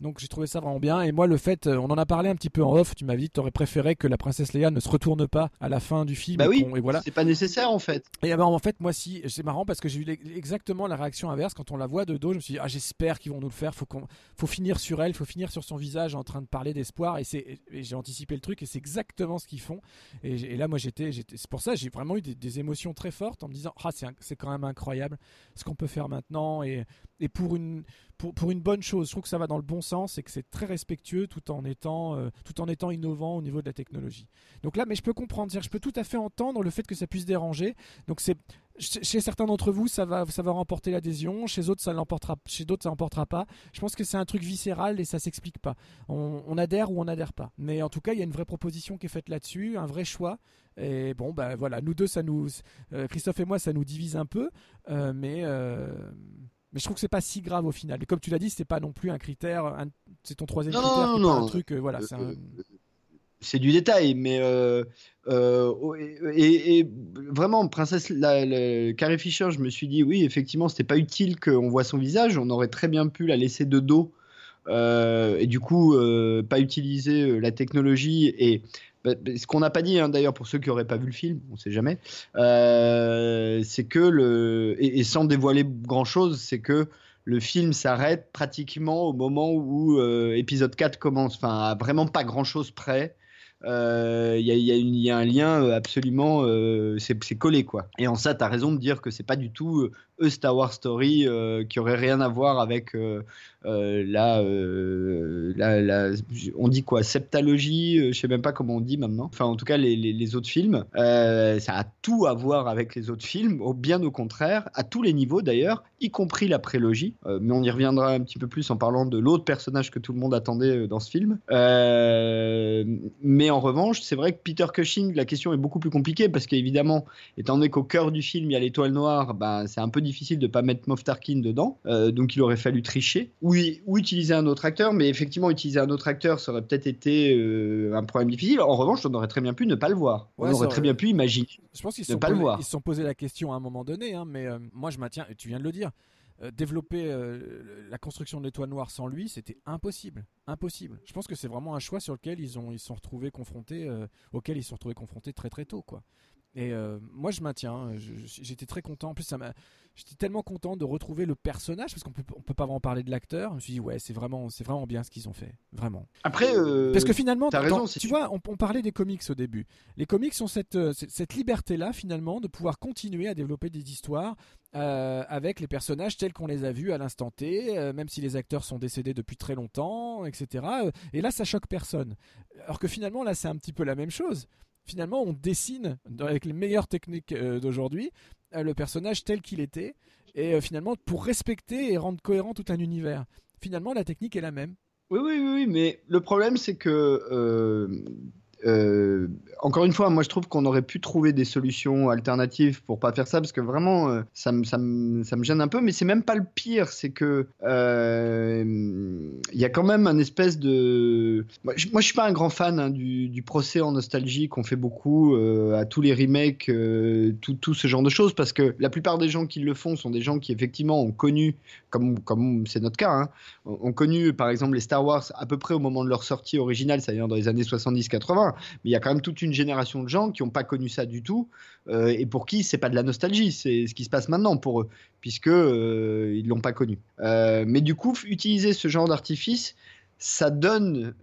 Donc j'ai trouvé ça vraiment bien. Et moi, le fait, euh, on en a parlé un petit peu en off. Tu m'avais dit que tu aurais préféré que la princesse Leia ne se retourne pas à la fin du film. Bah oui. Et voilà. C'est pas nécessaire en fait. Et ben, en fait, moi si, c'est marrant parce que j'ai eu exactement la réaction inverse quand on la voit de dos. Je me suis dit, ah j'espère qu'ils vont nous le faire. Faut qu'on, faut finir sur elle, faut finir sur son visage en train de parler d'espoir. Et c'est, j'ai anticipé le truc et c'est exactement ce qu'ils font. Et, là, moi j'étais, j'étais, c'est pour ça j'ai vraiment eu des, émotions très fortes en me disant, ah c'est, c'est quand même incroyable ce qu'on peut faire maintenant et, et pour une pour, pour, une bonne chose. Je trouve que ça va dans le bon sens et que c'est très respectueux tout en étant euh, tout en étant innovant au niveau de la technologie. Donc là, mais je peux comprendre, je peux tout à fait entendre le fait que ça puisse déranger. Donc c'est chez certains d'entre vous, ça va, ça va remporter l'adhésion. Chez d'autres, ça l'emportera. Chez l'emportera pas. Je pense que c'est un truc viscéral et ça s'explique pas. On, adhère ou on n'adhère pas. Mais en tout cas, il y a une vraie proposition qui est faite là-dessus, un vrai choix. Et bon, ben voilà, nous deux, ça nous, euh, Christophe et moi, ça nous divise un peu, euh, mais mais je trouve que c'est pas si grave au final. Et comme tu l'as dit, c'est pas non plus un critère. C'est ton troisième critère. Non, non, un truc. Euh, voilà. Euh, c'est du détail, mais euh, et, vraiment, princesse la, Carrie Fisher, je me suis dit oui, effectivement, c'était pas utile qu'on voit son visage. On aurait très bien pu la laisser de dos et du coup pas utiliser la technologie et ce qu'on n'a pas dit hein, d'ailleurs pour ceux qui n'auraient pas vu le film, on ne sait jamais, euh, c'est que le et, sans dévoiler grand chose, c'est que le film s'arrête pratiquement au moment où euh, épisode 4 commence. Enfin, vraiment pas grand chose près. Il euh, y, y, a un lien absolument, c'est collé quoi. Et en ça, tu as raison de dire que c'est pas du tout A Star Wars Story qui aurait rien à voir avec euh, euh, là, on dit quoi Septalogie, euh, je sais même pas comment on dit maintenant. Enfin, en tout cas, les, autres films, ça a tout à voir avec les autres films, bien au contraire, à tous les niveaux d'ailleurs, y compris la prélogie. mais on y reviendra un petit peu plus en parlant de l'autre personnage que tout le monde attendait dans ce film. mais en revanche, c'est vrai que Peter Cushing, la question est beaucoup plus compliquée parce qu'évidemment, étant donné qu'au cœur du film il y a l'étoile noire, bah, c'est un peu difficile de pas mettre Moff Tarkin dedans, donc il aurait fallu tricher ou, utiliser un autre acteur, mais effectivement, utiliser un autre acteur, ça aurait peut-être été euh, un problème difficile. En revanche, on aurait très bien pu ne pas le voir. on aurait très bien pu imaginer je pense qu'ils ne pas le voir. Ils se sont posé la question à un moment donné, hein, mais euh, moi je maintiens, tu viens de le dire, euh, développer la construction de l'étoile noire sans lui, c'était impossible, impossible. Je pense que c'est vraiment un choix sur lequel ils ont ils sont retrouvés confrontés, auquel ils se sont retrouvés confrontés très très tôt, quoi. Et moi je maintiens, j'étais très content. En plus, J'étais tellement content de retrouver le personnage parce qu'on peut on peut pas vraiment parler de l'acteur. Je me suis dit ouais c'est vraiment c'est vraiment bien ce qu'ils ont fait vraiment. Après euh, parce que finalement tu vois on, parlait des comics au début. Les comics ont cette euh, cette liberté là finalement de pouvoir continuer à développer des histoires euh, avec les personnages tels qu'on les a vus à l'instant T, même si les acteurs sont décédés depuis très longtemps, etc. et là ça choque personne. Alors que finalement là c'est un petit peu la même chose finalement on dessine avec les meilleures techniques d'aujourd'hui euh, le personnage tel qu'il était, et euh, finalement pour respecter et rendre cohérent tout un univers. Finalement, la technique est la même. Oui, oui, oui, mais le problème, c'est que euh, euh, encore une fois, moi je trouve qu'on aurait pu trouver des solutions alternatives pour pas faire ça parce que vraiment euh, ça, me, ça, ça, gêne un peu, mais c'est même pas le pire, c'est que euh, il y a quand même un espèce de. Moi je, moi, suis pas un grand fan hein, du, du, procès en nostalgie qu'on fait beaucoup à tous les remakes, tout, tout, ce genre de choses parce que la plupart des gens qui le font sont des gens qui effectivement ont connu, comme comme c'est notre cas, hein, ont connu par exemple les Star Wars à peu près au moment de leur sortie originale, c'est-à-dire dans les années 70-80 mais il y a quand même toute une génération de gens qui n'ont pas connu ça du tout euh, et pour qui c'est pas de la nostalgie, c'est ce qui se passe maintenant pour eux, puisque euh, ils l'ont pas connu. Euh, mais du coup, utiliser ce genre d'artifice, ça donne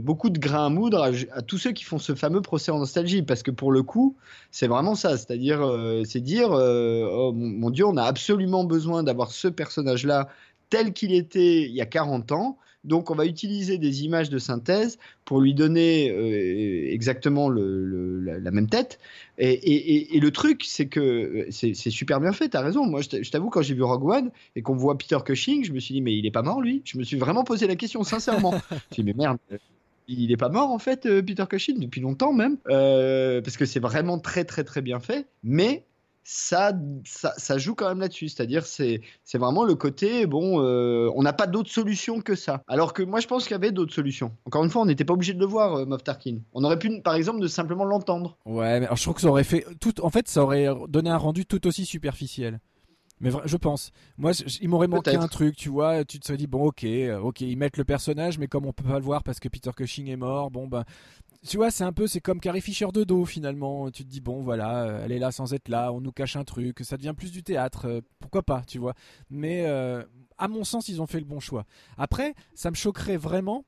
beaucoup de grains à moudre à, tous ceux qui font ce fameux procès en nostalgie, parce que pour le coup, c'est vraiment ça, c'est-à-dire, c'est dire, oh, mon, Dieu, on a absolument besoin d'avoir ce personnage-là tel qu'il était il y a 40 ans. Donc on va utiliser des images de synthèse pour lui donner euh, exactement le, la, la, même tête. Et, et, et le truc, c'est que c'est super bien fait, tu as raison. Moi, je t'avoue, quand j'ai vu Rogue One et qu'on voit Peter Cushing, je me suis dit, mais il est pas mort lui Je me suis vraiment posé la question, sincèrement. je me suis dit, mais merde, il n'est pas mort en fait, Peter Cushing, depuis longtemps même, euh, parce que c'est vraiment très très très bien fait. Mais ça, ça, ça, joue quand même là-dessus. C'est-à-dire, c'est, c'est vraiment le côté, bon, euh, on n'a pas d'autre solution que ça. Alors que moi, je pense qu'il y avait d'autres solutions. Encore une fois, on n'était pas obligé de le voir, euh, Moff Tarkin. On aurait pu, par exemple, de simplement l'entendre. Ouais, mais alors, je trouve que ça aurait fait tout. En fait, ça aurait donné un rendu tout aussi superficiel. Mais je pense. Moi, il m'aurait manqué un truc, tu vois. Tu te serais dit, bon, ok, ok, ils mettent le personnage, mais comme on peut pas le voir parce que Peter Cushing est mort, bon, ben. Tu vois, c'est un peu, c'est comme Carrie Fisher de dos finalement. Tu te dis, bon, voilà, elle est là sans être là, on nous cache un truc, ça devient plus du théâtre, pourquoi pas, tu vois. Mais euh, à mon sens, ils ont fait le bon choix. Après, ça me choquerait vraiment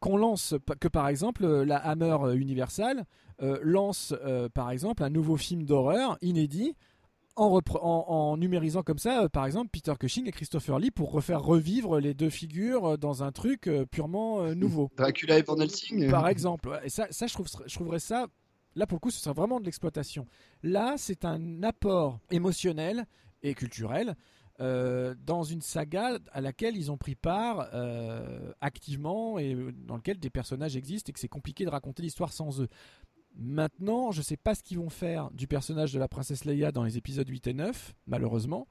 qu'on lance, que par exemple, la Hammer Universal euh, lance, euh, par exemple, un nouveau film d'horreur inédit en, en, numérisant comme ça, euh, par exemple, Peter Cushing et Christopher Lee pour refaire revivre les deux figures euh, dans un truc euh, purement nouveau. Dracula et Van Helsing. Par exemple. Et ça, ça je, trouve, je trouverais ça. Là, pour le coup, ce serait vraiment de l'exploitation. Là, c'est un apport émotionnel et culturel dans une saga à laquelle ils ont pris part activement et dans lequel des personnages existent et que c'est compliqué de raconter l'histoire sans eux. Maintenant, je ne sais pas ce qu'ils vont faire du personnage de la princesse Leia dans les épisodes 8 et 9, malheureusement.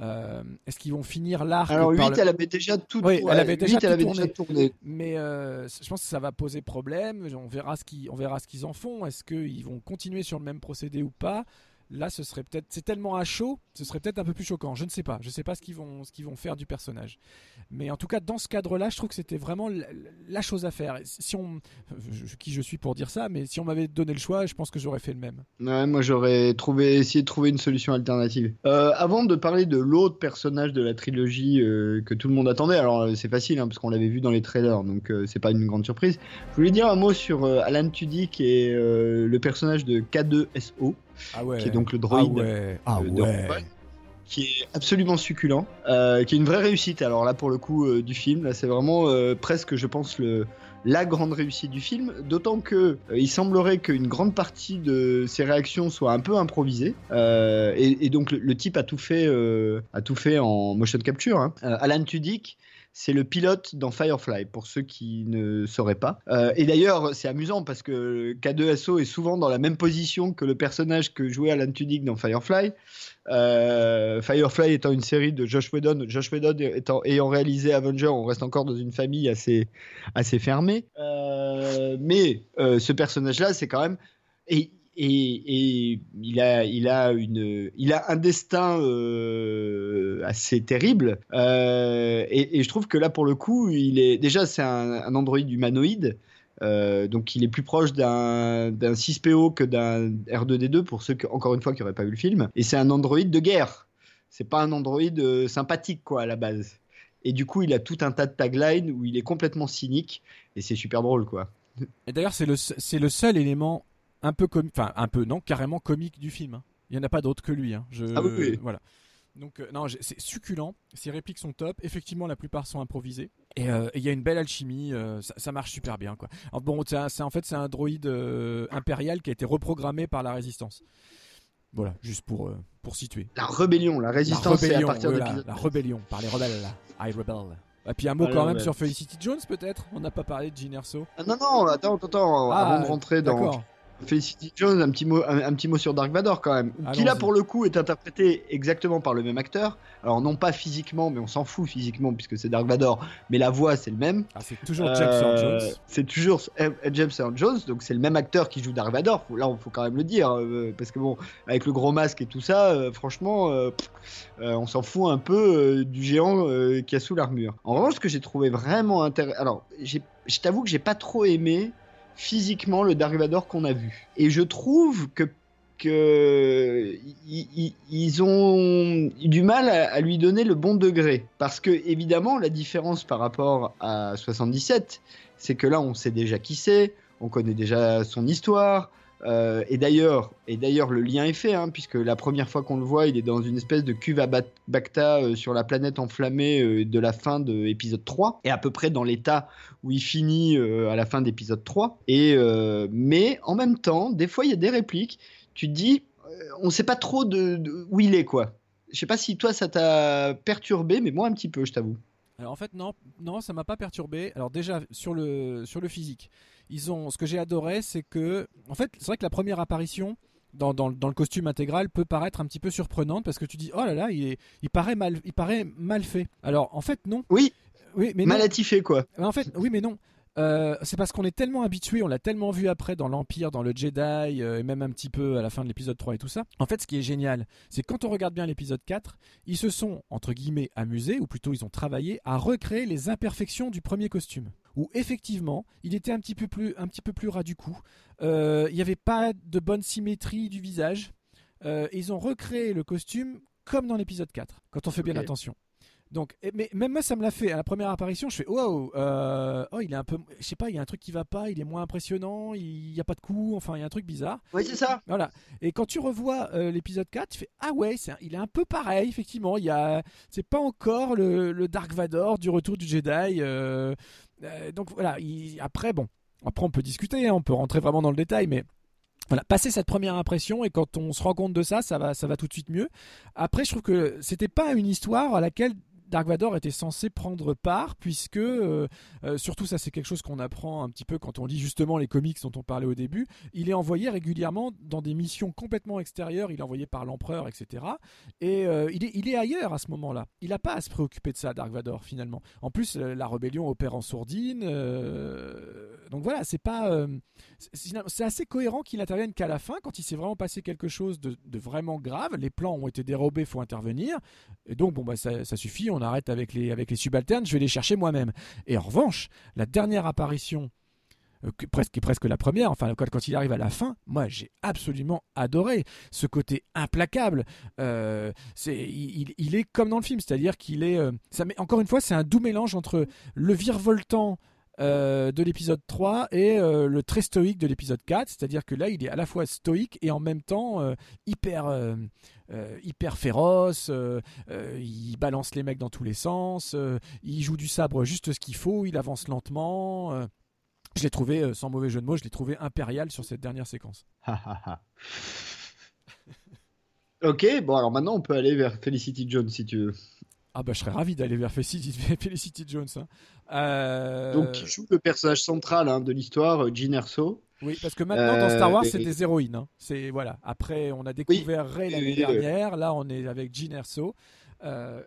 Euh, Est-ce qu'ils vont finir l'arc Alors 8, elle avait déjà tout, oui, elle avait déjà, 8, elle avait tourné. déjà tourné. Mais euh, je pense que ça va poser problème. On verra ce qu'ils, on verra ce qu'ils en font. Est-ce qu'ils vont continuer sur le même procédé ou pas? Là, ce serait peut-être, c'est tellement à chaud, ce serait peut-être un peu plus choquant. Je ne sais pas, je ne sais pas ce qu'ils vont, ce qu'ils vont faire du personnage. Mais en tout cas, dans ce cadre-là, je trouve que c'était vraiment la, chose à faire. Si on, qui je suis pour dire ça, mais si on m'avait donné le choix, je pense que j'aurais fait le même. Ouais, moi j'aurais trouvé, essayé de trouver une solution alternative. Euh, avant de parler de l'autre personnage de la trilogie euh, que tout le monde attendait, alors euh, c'est facile hein, parce qu'on l'avait vu dans les trailers, donc c'est pas une grande surprise. Je voulais dire un mot sur Alan Tudyk et le personnage de K2SO. Ah ouais. qui est donc le droïde ah ouais. Ah ouais. qui est absolument succulent, euh, qui est une vraie réussite. Alors là, pour le coup, euh, du film, là, c'est vraiment euh, presque, je pense, le, la grande réussite du film. D'autant que il semblerait qu'une grande partie de ses réactions soit un peu improvisée, et, et, donc le, le, type a tout fait, a tout fait en motion capture. Hein. Alan Tudyk c'est le pilote dans Firefly, pour ceux qui ne sauraient pas. Euh, et d'ailleurs, c'est amusant parce que K2SO est souvent dans la même position que le personnage que jouait Alan Tudyk dans Firefly. Euh, Firefly étant une série de Josh Whedon, Josh Whedon étant, ayant réalisé Avenger, on reste encore dans une famille assez, assez fermée. Euh, mais ce personnage-là, c'est quand même. Et, il a il a une il a un destin euh, assez terrible. Euh, et, je trouve que là pour le coup il est déjà c'est un, un androïde humanoïde euh, donc il est plus proche d'un 6PO que d'un R2D2 pour ceux que, encore une fois qui n'auraient pas vu le film. Et c'est un androïde de guerre. C'est pas un androïde sympathique quoi à la base. Et du coup il a tout un tas de taglines où il est complètement cynique et c'est super drôle quoi. Et d'ailleurs c'est le le seul élément un peu comique, enfin un peu non, carrément comique du film. Hein. Il n'y en a pas d'autre que lui. Hein. Je, ah oui, Voilà. Donc euh, non, c'est succulent. Ses répliques sont top. Effectivement, la plupart sont improvisées. Et euh, il y a une belle alchimie. Euh, ça, ça, marche super bien, quoi. Alors, bon, c'est en fait c'est un droïde impérial qui a été reprogrammé par la résistance. Voilà, juste pour pour situer. La rébellion, la résistance, la rébellion, à partir voilà, de la rébellion par les rebelles. I rebel. Et puis un mot Ah, quand même ouais. sur Felicity Jones peut-être? On n'a pas parlé de Jean Erso. Ah, non non attends attends Ah, avant de rentrer dans. Felicity Jones, un petit mot, un, un petit mot sur Dark Vador quand même, qui là pour le coup est interprété exactement par le même acteur. Alors non pas physiquement, mais on s'en fout physiquement puisque c'est Dark Vador, mais la voix c'est le même. Ah, c'est toujours James Earl Euh, Jones. C'est toujours James Earl Jones, donc c'est le même acteur qui joue Dark Vador. Faut- Là, il faut quand même le dire, euh, parce que bon, avec le gros masque et tout ça, euh, franchement, euh, on s'en fout un peu du géant qui a sous l'armure. En revanche, ce que j'ai trouvé vraiment intéressant, alors, j'ai- je t'avoue que j'ai pas trop aimé physiquement le Dark Vador qu'on a vu, et je trouve que que ils ont du mal à lui donner le bon degré. Parce que évidemment la différence par rapport à 77 c'est que là on sait déjà qui c'est on connaît déjà son histoire Euh, et d'ailleurs, et d'ailleurs, le lien est fait, hein, puisque la première fois qu'on le voit, il est dans une espèce de cuve à Bacta euh, sur la planète enflammée euh, de la fin de l'épisode 3, et à peu près dans l'état où il finit à la fin d'épisode 3. Et, mais en même temps, des fois, il y a des répliques, tu te dis, on ne sait pas trop de, où il est, quoi. Je sais pas si toi, ça t'a perturbé, mais moi, un petit peu, je t'avoue. En fait non, non, ça m'a pas perturbé. Alors déjà sur le sur le physique, ils ont ce que j'ai adoré, c'est que en fait, c'est vrai que la première apparition dans, dans, le costume intégral peut paraître un petit peu surprenante parce que tu dis oh là là, il, est, il paraît mal il paraît mal fait. Alors en fait non. Oui. Oui, mais mal attifé quoi. En fait, oui mais non. Euh, c'est parce qu'on est tellement habitué, on l'a tellement vu après dans l'Empire, dans le Jedi, euh, et même un petit peu à la fin de l'épisode 3 et tout ça. En fait, ce qui est génial, c'est quand on regarde bien l'épisode 4, ils se sont, entre guillemets, amusés, ou plutôt ils ont travaillé à recréer les imperfections du premier costume. Où effectivement, il était un petit peu plus, un petit peu plus ras du cou. Euh, il n'y avait pas de bonne symétrie du visage. ils ont recréé le costume comme dans l'épisode 4, quand on fait bien attention. Donc, mais même moi, ça me l'a fait à la première apparition. Je fais wow, euh, oh, il est un peu, je sais pas, il y a un truc qui va pas, il est moins impressionnant, il n'y a pas de coup, enfin, il y a un truc bizarre. Oui, c'est ça. Voilà. Et quand tu revois euh, l'épisode 4, tu fais ah ouais, il est un peu pareil, effectivement. Il y a, c'est pas encore le, Dark Vador du retour du Jedi. Euh, donc voilà. après, bon, après on peut discuter, hein, on peut rentrer vraiment dans le détail, mais voilà, passer cette première impression et quand on se rend compte de ça, ça va, ça va tout de suite mieux. Après, je trouve que c'était pas une histoire à laquelle Dark Vador était censé prendre part, puisque, euh, euh, surtout ça c'est quelque chose qu'on apprend un petit peu quand on lit justement les comics dont on parlait au début, il est envoyé régulièrement dans des missions complètement extérieures, il est envoyé par l'empereur, etc. Et euh, il, est, il est ailleurs à ce moment-là. Il n'a pas à se préoccuper de ça, Dark Vador, finalement. En plus, la rébellion opère en sourdine. donc voilà, c'est pas... c'est assez cohérent qu'il intervienne qu'à la fin, quand il s'est vraiment passé quelque chose de, vraiment grave, les plans ont été dérobés, faut intervenir. Et donc, bon, bah, ça, ça suffit, on arrête avec les, subalternes, je vais les chercher moi-même. Et en revanche, la dernière apparition, euh, presque, presque la première, enfin quand, il arrive à la fin, moi j'ai absolument adoré ce côté implacable. Euh, c'est, il, est comme dans le film, c'est-à-dire qu'il est, euh, met, encore une fois, c'est un doux mélange entre le virevoltant euh, de l'épisode 3 et euh, le très stoïque de l'épisode 4. C'est-à-dire que là, il est à la fois stoïque et en même temps euh, hyper, hyper féroce. il balance les mecs dans tous les sens. il joue du sabre juste ce qu'il faut. Il avance lentement. je l'ai trouvé, sans mauvais jeu de mots, je l'ai trouvé impérial sur cette dernière séquence. ok, bon alors maintenant on peut aller vers Felicity Jones si tu veux. Ah bah je serais ravi d'aller vers Felicity, Jones. Hein. Euh, Donc qui joue le personnage central hein, de l'histoire, euh, Jean Erso. Oui, parce que maintenant dans Star Wars c'est des héroïnes. Hein. C'est voilà. Après on a découvert Rey l'année dernière. Là on est avec Jean Erso. Euh,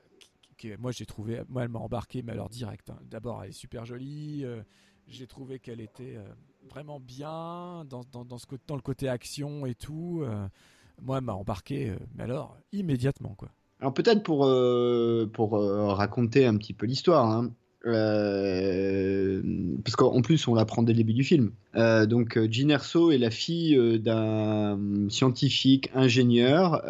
qui, moi j'ai trouvé, moi elle m'a embarqué, mais alors direct. D'abord elle est super jolie. j'ai trouvé qu'elle était vraiment bien dans, dans, dans, ce, dans le côté action et tout. moi elle m'a embarqué, mais alors immédiatement quoi. Alors peut-être pour, euh, pour euh, raconter un petit peu l'histoire, hein. euh, parce qu'en plus on l'apprend dès le début du film. donc Jean Erso est la fille d'un scientifique ingénieur,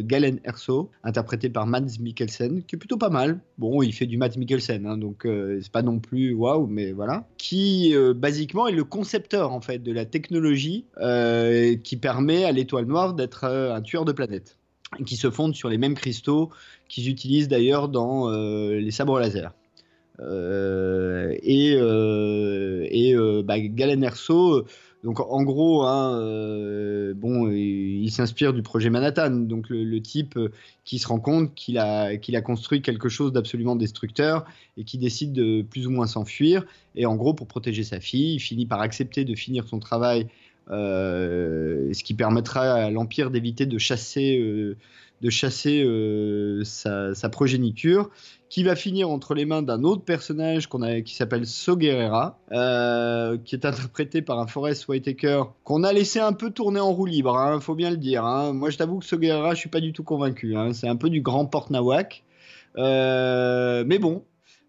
Galen Erso, interprété par Mads Mikkelsen, qui est plutôt pas mal. Bon, il fait du Mads Mikkelsen, hein, donc c'est pas non plus waouh, mais voilà. Qui basiquement est le concepteur en fait de la technologie qui permet à l'étoile noire d'être un tueur de planètes qui se fondent sur les mêmes cristaux qu'ils utilisent d'ailleurs dans euh, les sabres laser. Euh, et euh, et bah, Galen Erso, donc en gros, hein, bon, il, s'inspire du projet Manhattan, donc le, type qui se rend compte qu'il a, qu'il a construit quelque chose d'absolument destructeur et qui décide de plus ou moins s'enfuir. Et en gros, pour protéger sa fille, il finit par accepter de finir son travail euh, ce qui permettra à l'Empire d'éviter de chasser, euh, de chasser euh, sa, progéniture, qui va finir entre les mains d'un autre personnage a, qui s'appelle So qui est interprété par un Forrest Whitaker, qu'on a laissé un peu tourner en roue libre, hein, faut bien le dire. Hein. Moi, je t'avoue que So je suis pas du tout convaincu. Hein. C'est un peu du grand porte nawak. mais bon,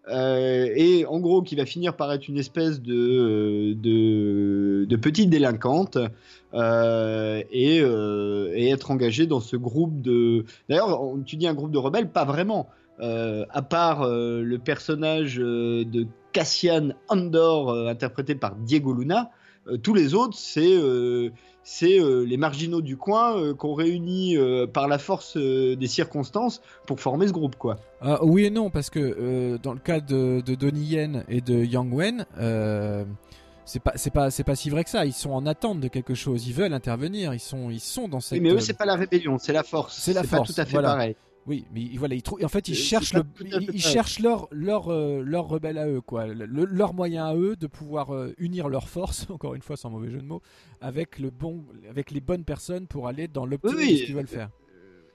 euh, et en gros qui va finir par être une espèce de, euh, de, de petite délinquante euh, et, et, être engagé dans ce groupe de... D'ailleurs, tu dis un groupe de rebelles, pas vraiment. à part le personnage de Cassian Andor, interprété par Diego Luna, tous les autres, c'est c'est euh, les marginaux du coin euh, qu'on réunit euh, par la force des circonstances pour former ce groupe, quoi. Euh, oui et non, parce que dans le cas de, de Donnie Yen et de Yang Wen, c'est pas c'est pas c'est pas si vrai que ça. Ils sont en attente de quelque chose. Ils veulent intervenir. Ils sont ils sont dans cette. Oui, mais eux, c'est pas la rébellion, c'est la force. C'est la pas force, tout à fait voilà. pareil. Oui, mais ils- voilà, ils trouvent. En fait, ils cherchent le, ils, cherchent leur leur euh, leur rebelle à eux, quoi. Le- le- leur moyen à eux de pouvoir euh, unir leurs forces, encore une fois sans mauvais jeu de mots, avec le bon, avec les bonnes personnes pour aller dans l'optimum Oui, oui. qu'ils veulent faire.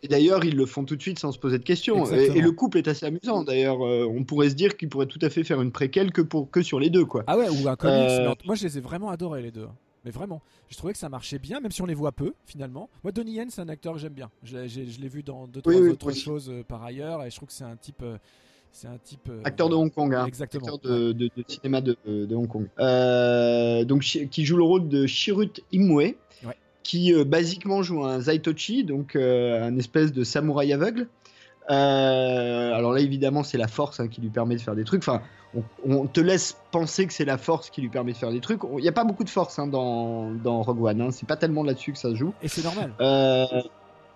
Et d'ailleurs, ils le font tout de suite sans se poser de questions. Et, le couple est assez amusant. D'ailleurs, euh, on pourrait se dire qu'il pourrait tout à fait faire une préquelle que pour que sur les deux, quoi. Ah ouais, ou un comics. Moi, je les ai vraiment adorés les deux. Mais vraiment, je trouvais que ça marchait bien, même si on les voit peu finalement. Moi, Donnie Yen, c'est un acteur que j'aime bien. Je, l'ai- j'ai- je l'ai vu dans deux Oui, trois oui, autres choses euh, par ailleurs, et je trouve que c'est un type, euh, c'est un type euh, Acteur de Hong Kong, hein. Exactement. Acteur de, de- de cinéma de, de Hong Kong. Donc, qui joue le rôle de Shirut Imwe, Ouais. qui basiquement joue un Zaitochi, donc un espèce de samouraï aveugle. Alors là, évidemment, c'est la force hein, qui lui permet de faire des trucs. Enfin, on, on te laisse penser que c'est la force qui lui permet de faire des trucs. Il n'y a pas beaucoup de force hein, dans, dans Rogue One. Hein. C'est pas tellement là-dessus que ça se joue. Et c'est normal. Euh,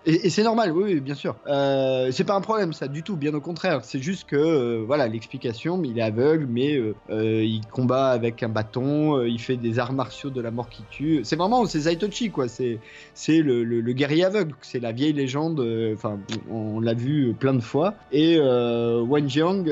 et, c'est normal, oui, bien sûr. Euh, c'est pas un problème, ça, du tout, bien au contraire. C'est juste que, euh, voilà, l'explication, il est aveugle, mais euh, euh, il combat avec un bâton, euh, il fait des arts martiaux de la mort qui tue. C'est vraiment, c'est Zaitochi, quoi. C'est, c'est le, le- le guerrier aveugle. C'est la vieille légende, enfin, on l'a vu plein de fois. Et Wan Jiang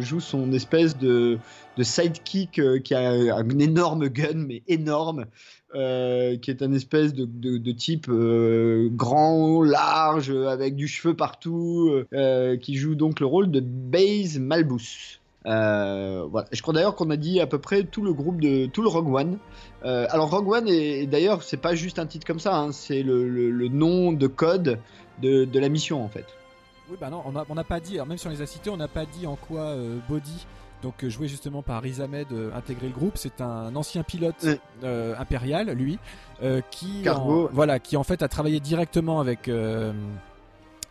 joue son espèce de, de sidekick qui a un énorme gun, mais énorme. Euh, qui est un espèce de, type euh, grand, large, avec du cheveu partout, euh, qui joue donc le rôle de Baze Malbus. Je crois d'ailleurs qu'on a dit à peu près tout le groupe de tout le Rogue One. Alors Rogue One et d'ailleurs c'est pas juste un titre comme ça, hein, c'est le, nom de code de, de la mission en fait. Oui, bah non, on n'a pas dit, alors même si on les a cités, on n'a pas dit en quoi Body, donc euh, joué justement par Riz Ahmed, euh, intégrait le groupe. C'est un ancien pilote euh, impérial, lui, qui, Cargo. en, voilà, qui en fait a travaillé directement avec.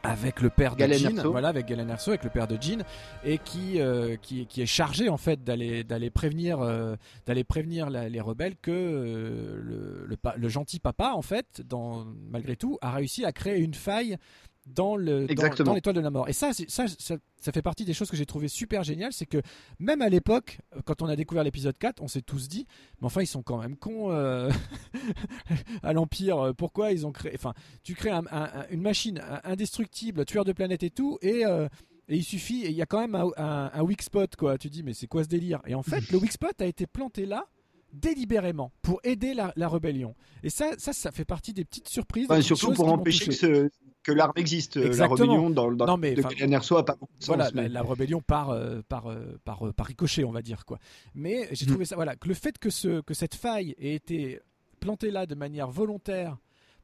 avec le père de Jean, Erso. voilà, avec Galen Erso, avec le père de Jean, et qui, euh, qui, qui est chargé en fait d'aller d'aller prévenir euh, d'aller prévenir la- les rebelles que euh, le, le, pa- le gentil papa en fait, dans, malgré tout, a réussi à créer une faille dans le dans- Exactement. dans l'étoile de la mort. Et ça, ça, ça, ça fait partie des choses que j'ai trouvé super géniales, c'est que même à l'époque, quand on a découvert l'épisode 4, on s'est tous dit, mais enfin ils sont quand même cons euh, à l'Empire. euh, Pourquoi ils ont créé, enfin tu crées un- un- un- une machine indestructible, tueur de planète et tout, et euh, et il suffit, il y a quand même un, un, un weak spot quoi. Tu dis mais c'est quoi ce délire? Et en fait, le weak spot a été planté là délibérément pour aider la, la rébellion. Et ça, ça, ça fait partie des petites surprises. des Ouais, petites surtout pour empêcher que, ce- que l'arme existe. euh, La Exactement. rébellion dans, dans Non, mais, de enfin, Galen Erso a pas beaucoup de sens. Voilà, mais- la, la rébellion par, euh, par, euh, par, euh, par ricochet, on va dire quoi. Mais j'ai Mm. trouvé ça, voilà, que le fait que, ce, que cette faille ait été plantée là de manière volontaire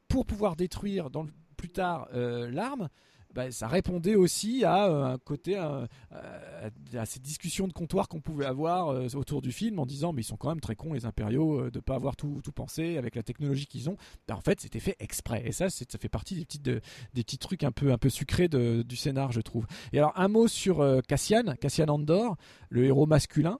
pour pouvoir détruire dans le- plus tard l'arme, bah, ça répondait aussi à euh, un côté euh, à, ces discussions de comptoir qu'on pouvait avoir euh, autour du film en disant mais ils sont quand même très cons les impériaux de pas avoir tout, tout pensé avec la technologie qu'ils ont. Bah, en fait c'était fait exprès. Et ça ça fait partie des petites de- des petits trucs un peu un peu sucrés de- du scénar je trouve. Et alors un mot sur Cassian Cassian Andor le héros masculin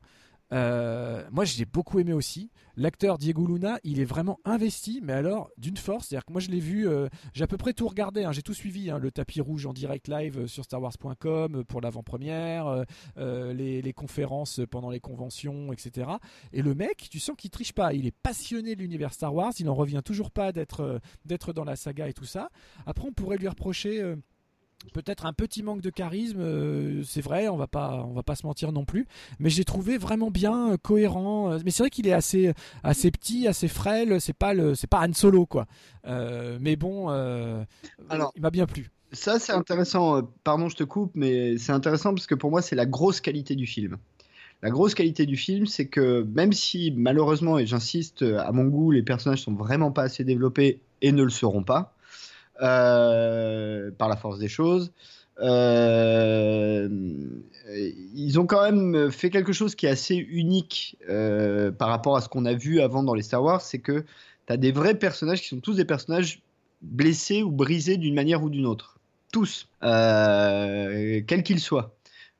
euh, moi, j'ai beaucoup aimé aussi. L'acteur Diego Luna, il est vraiment investi, mais alors d'une force. C'est-à-dire que moi, je l'ai vu, euh, j'ai à peu près tout regardé, hein, j'ai tout suivi. hein, le tapis rouge en direct live euh, sur StarWars.com euh, pour l'avant-première, les, conférences pendant les conventions, etc. Et le mec, tu sens qu'il triche pas. Il est passionné de l'univers Star Wars. Il en revient toujours pas d'être dans la saga et tout ça. Après, on pourrait lui reprocher. Peut-être un petit manque de charisme, euh, c'est vrai, on va pas, on va pas se mentir non plus. Mais j'ai trouvé vraiment bien euh, cohérent. euh, Mais c'est vrai qu'il est assez, assez petit, assez frêle. C'est pas le, c'est pas Han Solo quoi. Euh, mais bon, Alors- il m'a bien plu. Ça, c'est intéressant. Pardon, je te coupe, mais c'est intéressant parce que pour moi, c'est la grosse qualité du film. La grosse qualité du film, c'est que même si malheureusement, et j'insiste, à mon goût, les personnages sont vraiment pas assez développés et ne le seront pas, par la force des choses, euh, ils ont quand même fait quelque chose qui est assez unique euh, par rapport à ce qu'on a vu avant dans les Star Wars, c'est que tu as des vrais personnages qui sont tous des personnages blessés ou brisés d'une manière ou d'une autre. Tous, euh, quels qu'ils soient.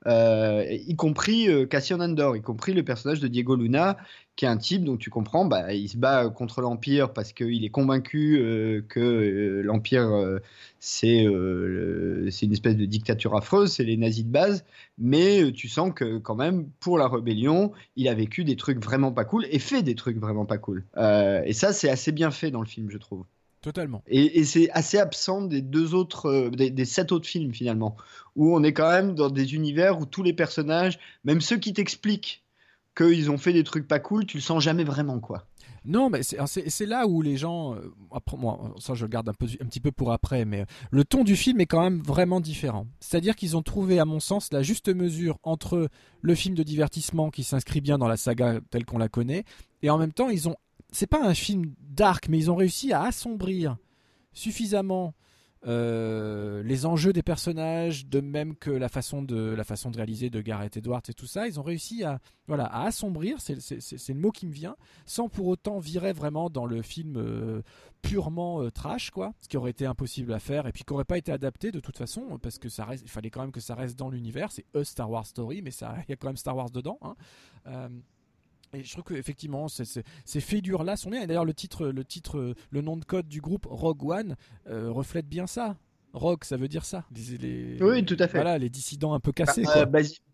Euh, y compris euh, Cassian Andor, y compris le personnage de Diego Luna, qui est un type dont tu comprends, bah, il se bat contre l'Empire parce qu'il est convaincu euh, que l'Empire, c'est une espèce de dictature affreuse, c'est les nazis de base, mais tu sens que quand même, pour la rébellion, il a vécu des trucs vraiment pas cool et fait des trucs vraiment pas cool. et ça, c'est assez bien fait dans le film, je trouve. Totalement. Et, c'est assez absent des deux autres, euh, des, sept autres films finalement, où on est quand même dans des univers où tous les personnages, même ceux qui t'expliquent qu'ils ont fait des trucs pas cool, tu le sens jamais vraiment quoi. Non, mais c'est là où les gens, euh, après moi, ça je le garde un, peu, un petit peu pour après, mais le ton du film est quand même vraiment différent. C'est-à-dire qu'ils ont trouvé, à mon sens, la juste mesure entre le film de divertissement qui s'inscrit bien dans la saga telle qu'on la connaît, et en même temps ils ont c'est pas un film dark, mais ils ont réussi à assombrir suffisamment euh, les enjeux des personnages, de même que la façon de la façon de réaliser de Gareth Edwards et tout ça, ils ont réussi à voilà à assombrir, c'est le mot qui me vient, sans pour autant virer vraiment dans le film euh, purement euh, trash quoi, ce qui aurait été impossible à faire et puis qui aurait pas été adapté de toute façon parce que ça fallait quand même que ça reste dans l'univers, c'est a Star Wars story, mais il y a quand même Star Wars dedans. Hein. Et je trouve qu'effectivement, ces figures-là sont bien. Et d'ailleurs, le titre, le titre, le nom de code du groupe Rogue One euh, reflète bien ça. Rogue, ça veut dire ça. oui, tout à fait. Voilà, les dissidents un peu bah, cassés. Euh,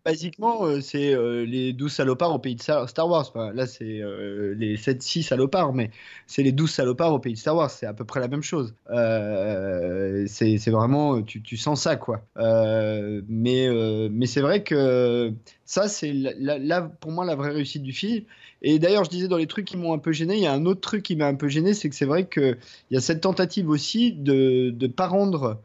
basiquement, euh, c'est les 12 salopards au pays de Star Wars. là, c'est les 7-6 salopards, mais c'est les 12 salopards au pays de Star Wars. C'est à peu près la même chose. c'est vraiment, tu, tu, sens ça, quoi. mais mais c'est vrai que ça, c'est là, pour moi la vraie réussite du film. Et d'ailleurs, je disais dans les trucs qui m'ont un peu gêné, il y a un autre truc qui m'a un peu gêné, c'est que c'est vrai qu'il y a cette tentative aussi de ne pas rendre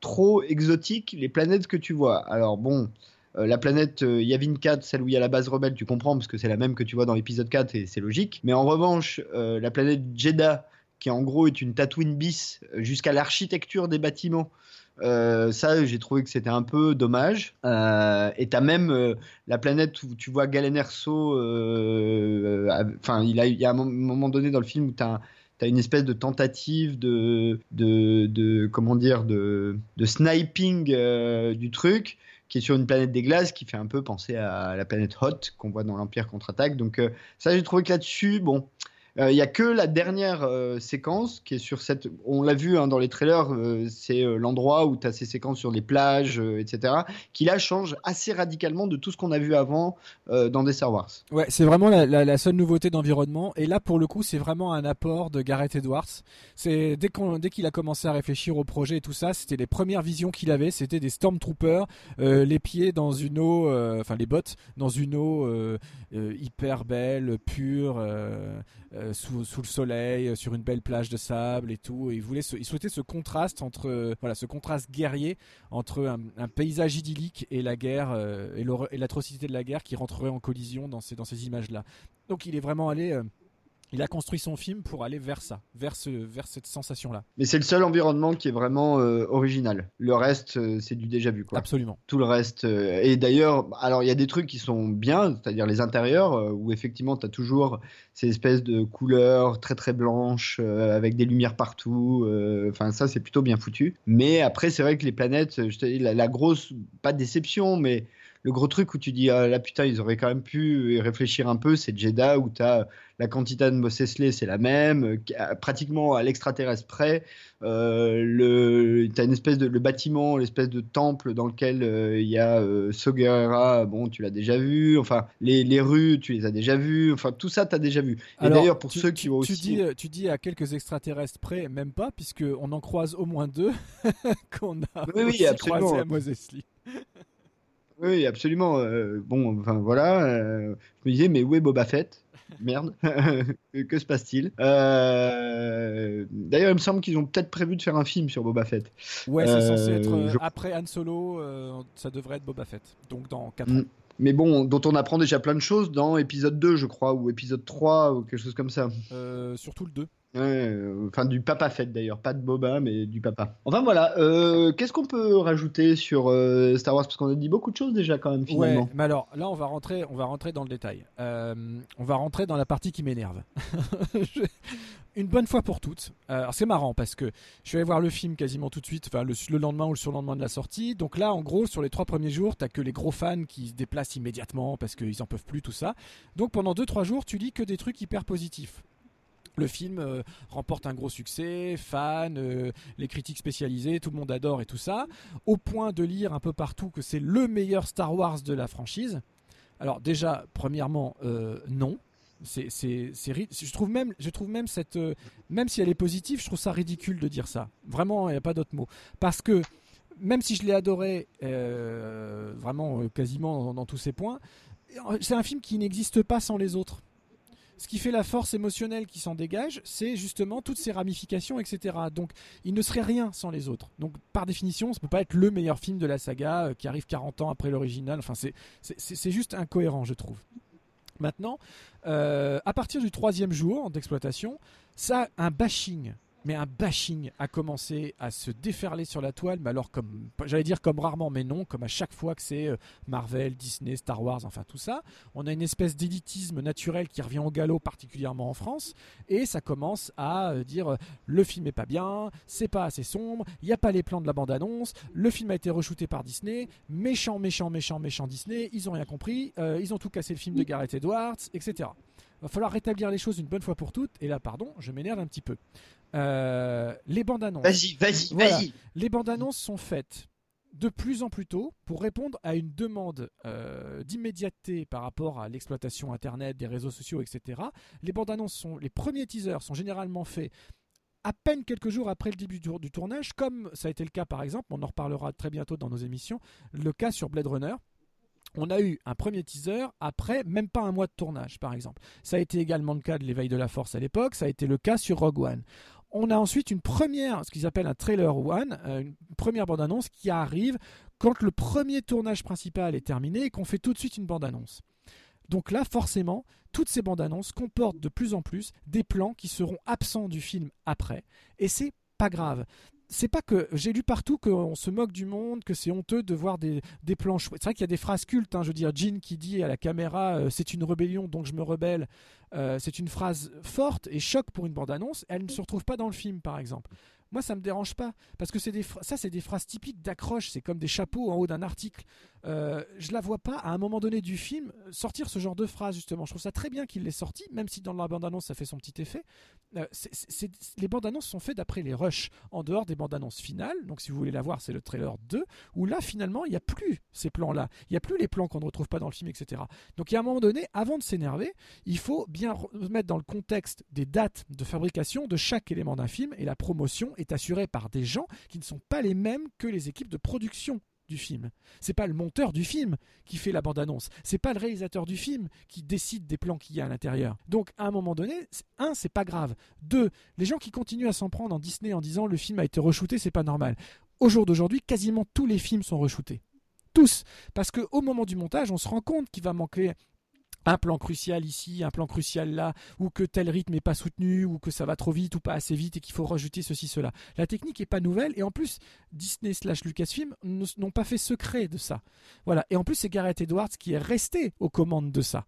trop exotiques les planètes que tu vois. Alors bon, euh, la planète euh, Yavin 4, celle où il y a la base rebelle, tu comprends, parce que c'est la même que tu vois dans l'épisode 4 et c'est logique. Mais en revanche, euh, la planète Jeddah, qui en gros est une Tatooine bis jusqu'à l'architecture des bâtiments, ça, j'ai trouvé que c'était un peu dommage. Et t'as même la planète où tu vois Galen Erso. Enfin, il, y a un moment donné dans le film où t'as as une espèce de tentative de, de, comment dire, de sniping du truc qui est sur une planète des glaces qui fait un peu penser à la planète Hot qu'on voit dans l'Empire contre-attaque. Donc ça, j'ai trouvé que là-dessus, bon, il euh, n'y a que la dernière euh, séquence qui est sur cette. On l'a vu hein, dans les trailers, euh, c'est l'endroit où tu as ces séquences sur les plages, etc., qui là change assez radicalement de tout ce qu'on a vu avant dans des Star Wars. Ouais, c'est vraiment la, seule nouveauté d'environnement. Et là, pour le coup, c'est vraiment un apport de Gareth Edwards. C'est dès qu'il a commencé à réfléchir au projet et tout ça, c'était les premières visions qu'il avait. C'était des Stormtroopers, les pieds dans une eau, enfin les bottes dans une eau hyper belle, pure. Euh, sous, le soleil, euh, sur une belle plage de sable et tout. il, voulait il souhaitait ce contraste entre, euh, voilà, ce contraste guerrier entre un, paysage idyllique et la guerre et l'atrocité de la guerre qui rentrerait en collision dans ces, dans ces images-là. Donc il est vraiment allé il a construit son film pour aller vers ça, vers, ce, vers cette sensation-là. Mais c'est le seul environnement qui est vraiment euh, original. Le reste, euh, c'est du déjà vu. Quoi. Absolument. Tout le reste. Euh, et d'ailleurs, alors il y a des trucs qui sont bien, c'est-à-dire les intérieurs, où effectivement, tu as toujours ces espèces de couleurs très très blanches, avec des lumières partout. Enfin, ça, c'est plutôt bien foutu. Mais après, c'est vrai que les planètes, je te dis, la, la grosse, pas de déception, mais le gros truc où tu dis ah là putain ils auraient quand même pu réfléchir un peu c'est Jeddah où tu as la quantité de Mos c'est la même pratiquement à l'extraterrestre près euh, le as une espèce de le bâtiment l'espèce de temple dans lequel euh, il y a euh, bon tu l'as déjà vu enfin les, les, rues tu les as déjà vues enfin tout ça tu as déjà vu. Et d'ailleurs pour ceux qui ont aussi tu dis, tu dis à quelques extraterrestres près même pas puisque on en croise au moins deux qu'on a oui, oui, croisé à Mos oui, absolument. Euh, bon, enfin voilà. Euh, je me disais, mais où est Boba Fett? Merde, que se passe-t-il? Euh, D'ailleurs, il me semble qu'ils ont peut-être prévu de faire un film sur Boba Fett. Ouais, c'est censé être après Han Solo, ça devrait être Boba Fett, donc dans 4 mm. ans. Mais bon, dont on apprend déjà plein de choses dans épisode 2, je crois, ou épisode 3, ou quelque chose comme ça. surtout le 2. Enfin, du papa fête d'ailleurs, pas de Boba, mais du papa. Enfin voilà, euh, qu'est-ce qu'on peut rajouter sur euh, Star Wars? Parce qu'on a dit beaucoup de choses déjà quand même finalement. Mais alors là, on va rentrer, on va rentrer dans le détail. Euh, on va rentrer dans la partie qui m'énerve. Une bonne fois pour toutes. Alors c'est marrant parce que je suis allé voir le film quasiment tout de suite, enfin le, le lendemain ou le surlendemain de la sortie. Donc là, en gros, sur les trois premiers jours, t'as que les gros fans qui se déplacent immédiatement parce qu'ils en peuvent plus, tout ça. Donc pendant 2-3 jours, tu lis que des trucs hyper positifs. Le film euh, remporte un gros succès, fans, euh, les critiques spécialisées, tout le monde adore et tout ça, au point de lire un peu partout que c'est le meilleur Star Wars de la franchise. Alors déjà, premièrement, euh, non. C'est, je trouve même, je trouve même cette, même si elle est positive, je trouve ça ridicule de dire ça. Vraiment, il n'y a pas d'autre mot. Parce que même si je l'ai adoré, vraiment quasiment dans, dans tous ses points, c'est un film qui n'existe pas sans les autres. Ce qui fait la force émotionnelle qui s'en dégage, c'est justement toutes ces ramifications, etc. Donc, il ne serait rien sans les autres. Donc, par définition, ça peut pas être le meilleur film de la saga euh, qui arrive 40 ans après l'original. Enfin, c'est- juste incohérent, je trouve. Maintenant, euh, à partir du troisième jour d'exploitation, ça, un bashing, mais un bashing a commencé à se déferler sur la toile, mais alors comme, j'allais dire comme rarement, mais non, comme à chaque fois que c'est euh, Marvel, Disney, Star Wars, enfin tout ça, on a une espèce d'élitisme naturel qui revient au galop, particulièrement en France, et ça commence à euh, dire euh, le film est pas bien, c'est pas assez sombre, il n'y a pas les plans de la bande-annonce, le film a été re-shooté par Disney, méchant, méchant, méchant, méchant Disney, ils ont rien compris, euh, ils ont tout cassé le film de Gareth Edwards, etc. Va falloir rétablir les choses une bonne fois pour toutes, et là, pardon, je m'énerve un petit peu. Euh, les bandes annonces. Vas-y, vas-y, Voilà. vas-y. Les bandes annonces sont faites de plus en plus tôt pour répondre à une demande euh, d'immédiateté par rapport à l'exploitation internet, des réseaux sociaux, etc. Les bandes annonces sont, les premiers teasers sont généralement faits à peine quelques jours après le début du, du tournage, comme ça a été le cas par exemple, on en reparlera très bientôt dans nos émissions, le cas sur Blade Runner. On a eu un premier teaser après même pas un mois de tournage, par exemple. Ça a été également le cas de l'éveil de la force à l'époque, ça a été le cas sur Rogue One. On a ensuite une première, ce qu'ils appellent un trailer one, euh, une première bande-annonce qui arrive quand le premier tournage principal est terminé et qu'on fait tout de suite une bande-annonce. Donc là, forcément, toutes ces bandes annonces comportent de plus en plus des plans qui seront absents du film après. Et c'est pas grave. C'est pas que j'ai lu partout qu'on se moque du monde, que c'est honteux de voir des, chouettes. C'est vrai qu'il y a des phrases cultes. hein, je veux dire, Jean qui dit à la caméra euh, c'est une rébellion donc je me rebelle. Euh, c'est une phrase forte et choc pour une bande-annonce. Elle ne se retrouve pas dans le film, par exemple. Moi, ça me dérange pas parce que c'est des ça, c'est des phrases typiques d'accroche. C'est comme des chapeaux en haut d'un article. Euh, je la vois pas à un moment donné du film sortir ce genre de phrase justement. Je trouve ça très bien qu'il l'ait sorti, même si dans la bande-annonce ça fait son petit effet. Euh, les bandes-annonces sont faites d'après les rushs, en dehors des bandes-annonces finales. Donc si vous voulez la voir, c'est le trailer 2, où là finalement il n'y a plus ces plans-là. Il n'y a plus les plans qu'on ne retrouve pas dans le film, etc. Donc il y a un moment donné, avant de s'énerver, il faut bien remettre dans le contexte des dates de fabrication de chaque élément d'un film, et la promotion est assurée par des gens qui ne sont pas les mêmes que les équipes de production du film. C'est pas le monteur du film qui fait la bande-annonce. C'est pas le réalisateur du film qui décide des plans qu'il y a à l'intérieur. Donc, à un moment donné, un, c'est pas grave. Deux, les gens qui continuent à s'en prendre en Disney en disant le film a été re-shooté, c'est pas normal. Au jour d'aujourd'hui, quasiment tous les films sont re-shootés. Tous. Parce qu'au moment du montage, on se rend compte qu'il va manquer un plan crucial ici, un plan crucial là, ou que tel rythme n'est pas soutenu, ou que ça va trop vite ou pas assez vite et qu'il faut rajouter ceci, cela. La technique est pas nouvelle et en plus, Disney slash Lucasfilm n'ont pas fait secret de ça. Voilà. Et en plus, c'est Gareth Edwards qui est resté aux commandes de ça.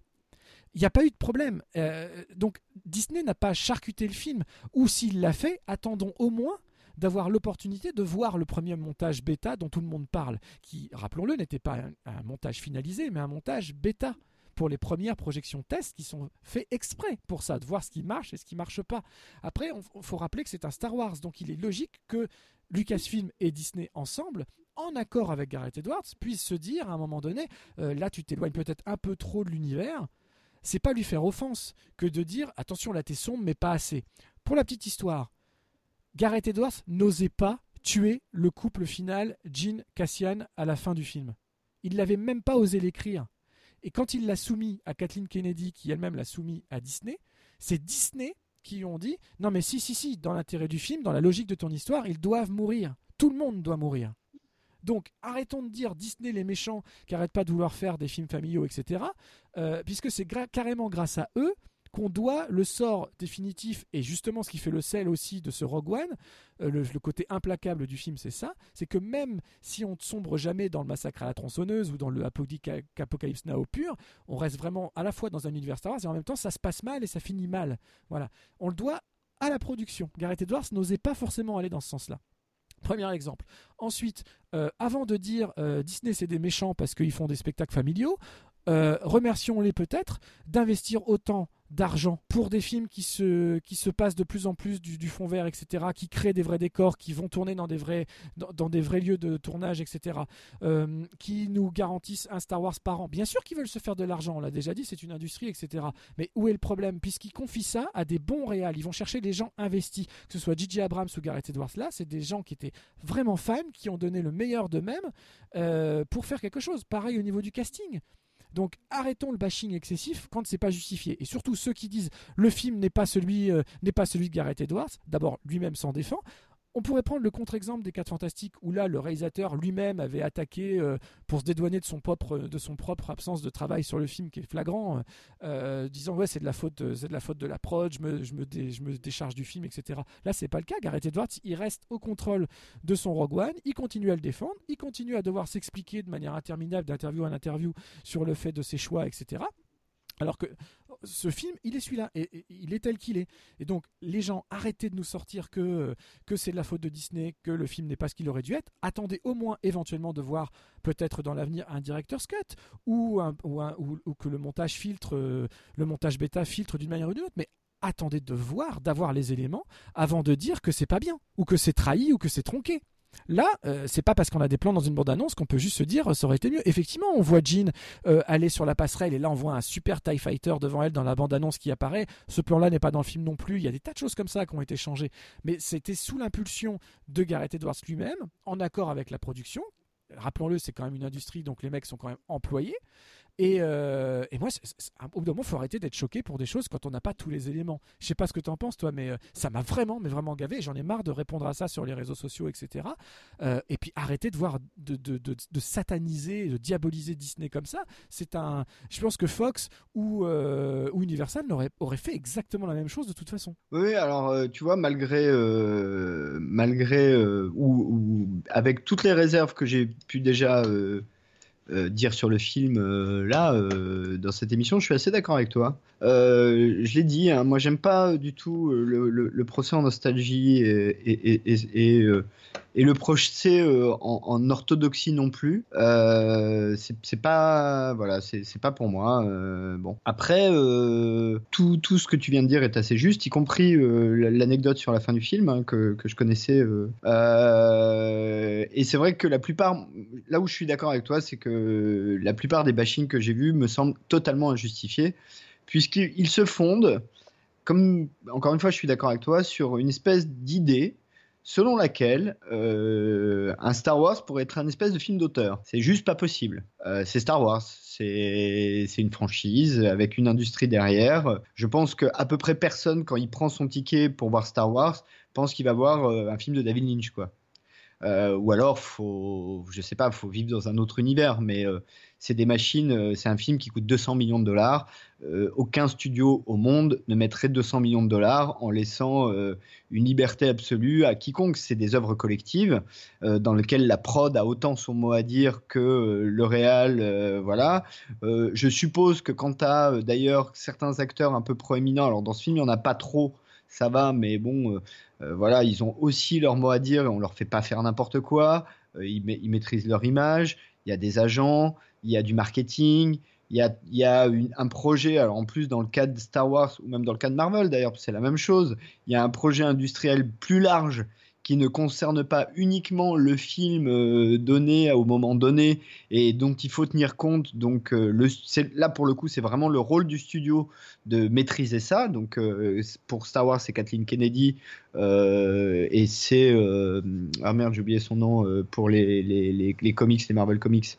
Il n'y a pas eu de problème. Euh, donc Disney n'a pas charcuté le film, ou s'il l'a fait, attendons au moins d'avoir l'opportunité de voir le premier montage bêta dont tout le monde parle, qui, rappelons-le, n'était pas un montage finalisé, mais un montage bêta pour les premières projections tests qui sont faits exprès pour ça, de voir ce qui marche et ce qui marche pas. Après, il faut rappeler que c'est un Star Wars, donc il est logique que Lucasfilm et Disney ensemble, en accord avec Gareth Edwards, puissent se dire à un moment donné, euh, là tu t'éloignes peut-être un peu trop de l'univers, c'est pas lui faire offense que de dire attention là t'es sombre mais pas assez. Pour la petite histoire, Gareth Edwards n'osait pas tuer le couple final Jean Cassian à la fin du film. Il n'avait même pas osé l'écrire. Et quand il l'a soumis à Kathleen Kennedy, qui elle-même l'a soumis à Disney, c'est Disney qui ont dit non mais si si si dans l'intérêt du film, dans la logique de ton histoire, ils doivent mourir. Tout le monde doit mourir. Donc arrêtons de dire Disney les méchants qui arrêtent pas de vouloir faire des films familiaux, etc. euh, puisque c'est carrément grâce à eux qu'on doit le sort définitif et justement ce qui fait le sel aussi de ce Rogue One, euh, le, côté implacable du film, c'est ça, c'est que même si on ne sombre jamais dans le massacre à la tronçonneuse ou dans le Apocalypse Now pur, on reste vraiment à la fois dans un univers Star Wars et en même temps ça se passe mal et ça finit mal. Voilà, on le doit à la production. Gareth Edwards n'osait pas forcément aller dans ce sens-là. Premier exemple. Ensuite, euh, avant de dire euh, Disney c'est des méchants parce qu'ils font des spectacles familiaux, remercions-les peut-être d'investir autant d'argent pour des films qui se, qui se passent de plus en plus du, fond vert, etc., qui créent des vrais décors, qui vont tourner dans des vrais, dans, des vrais lieux de tournage, etc., euh, qui nous garantissent un Star Wars par an. Bien sûr qu'ils veulent se faire de l'argent, on l'a déjà dit, c'est une industrie, etc. Mais où est le problème? Puisqu'ils confient ça à des bons réals, ils vont chercher des gens investis, que ce soit J.J. Abrams ou Gareth Edwards là, c'est des gens qui étaient vraiment fans, qui ont donné le meilleur d'eux-mêmes euh, pour faire quelque chose. Pareil au niveau du casting. Donc arrêtons le bashing excessif quand c'est pas justifié. Et surtout ceux qui disent le film n'est pas celui euh, n'est pas celui de Gareth Edwards. D'abord lui-même s'en défend. On pourrait prendre le contre-exemple des 4 Fantastiques où là le réalisateur lui-même avait attaqué euh, pour se dédouaner de son propre de son propre absence de travail sur le film qui est flagrant, euh, disant ouais c'est de la faute c'est de la faute de la prod, je me je me, je me décharge du film etc. Là c'est pas le cas. Gareth Edwards il reste au contrôle de son Rogue One, il continue à le défendre, il continue à devoir s'expliquer de manière interminable d'interview en interview sur le fait de ses choix etc. Alors que ce film, il est celui-là, et, il est tel qu'il est. Et donc, les gens, arrêtez de nous sortir que, que c'est de la faute de Disney, que le film n'est pas ce qu'il aurait dû être. Attendez au moins éventuellement de voir peut-être dans l'avenir un director's cut, ou, ou, que le montage filtre, euh, le montage bêta filtre d'une manière ou d'une autre. Mais attendez de voir, d'avoir les éléments, avant de dire que c'est pas bien, ou que c'est trahi, ou que c'est tronqué. Là, euh, c'est pas parce qu'on a des plans dans une bande-annonce qu'on peut juste se dire ça aurait été mieux. Effectivement, on voit Jean euh, aller sur la passerelle et là on voit un super TIE Fighter devant elle dans la bande-annonce qui apparaît. Ce plan-là n'est pas dans le film non plus. Il y a des tas de choses comme ça qui ont été changées. Mais c'était sous l'impulsion de Gareth Edwards lui-même, en accord avec la production. Rappelons-le, c'est quand même une industrie, donc les mecs sont quand même employés. Et, euh, et, moi, au bout d'un moment, il faut arrêter d'être choqué pour des choses quand on n'a pas tous les éléments. Je sais pas ce que tu en penses, toi, mais euh, ça m'a vraiment, mais vraiment gavé. J'en ai marre de répondre à ça sur les réseaux sociaux, etc. Euh, et puis arrêter de voir, de, sataniser, de diaboliser Disney comme ça. C'est un. Je pense que Fox ou, Universal aurait, fait exactement la même chose de toute façon. Oui, alors tu vois, malgré, malgré ou, avec toutes les réserves que j'ai pu déjà euh, dire sur le film euh, là euh, dans cette émission, je suis assez d'accord avec toi. je l'ai dit, hein, moi j'aime pas du tout le, le, procès en nostalgie et le projeter en, en, orthodoxie non plus. c'est pas voilà, c'est pas pour moi. bon, après tout, tout ce que tu viens de dire est assez juste, y compris l'anecdote sur la fin du film hein, que, que, je connaissais. et c'est vrai que la plupart, là où je suis d'accord avec toi, c'est que la plupart des bashings que j'ai vus me semblent totalement injustifiés, puisqu'ils se fondent, comme encore une fois, je suis d'accord avec toi, sur une espèce d'idée selon laquelle euh, un Star Wars pourrait être un espèce de film d'auteur. C'est juste pas possible. Euh, c'est Star Wars, c'est une franchise avec une industrie derrière. Je pense qu'à peu près personne, quand il prend son ticket pour voir Star Wars, pense qu'il va voir euh, un film de David Lynch, quoi. Euh, ou alors, faut, je sais pas, faut vivre dans un autre univers. Mais euh, c'est des machines, euh, c'est un film qui coûte 200 millions de dollars. aucun studio au monde ne mettrait 200 millions de dollars en laissant une liberté absolue à quiconque. C'est des œuvres collectives dans lesquelles la prod a autant son mot à dire que le réal. voilà. je suppose que quand tu as d'ailleurs certains acteurs un peu proéminents, alors dans ce film, il n'y en a pas trop ça va, mais bon, voilà, ils ont aussi leur mot à dire et on leur fait pas faire n'importe quoi. Euh, ils, maîtrisent leur image. Il y a des agents, il y a du marketing, il y a, il y a un projet. Alors en plus, dans le cas de Star Wars ou même dans le cas de Marvel d'ailleurs, c'est la même chose. Il y a un projet industriel plus large qui ne concerne pas uniquement le film euh, donné au moment donné et dont il faut tenir compte. Donc euh, là pour le coup c'est vraiment le rôle du studio de maîtriser ça. Donc euh, pour Star Wars c'est Kathleen Kennedy et c'est ah merde j'ai oublié son nom pour les, les, les, les, comics les Marvel comics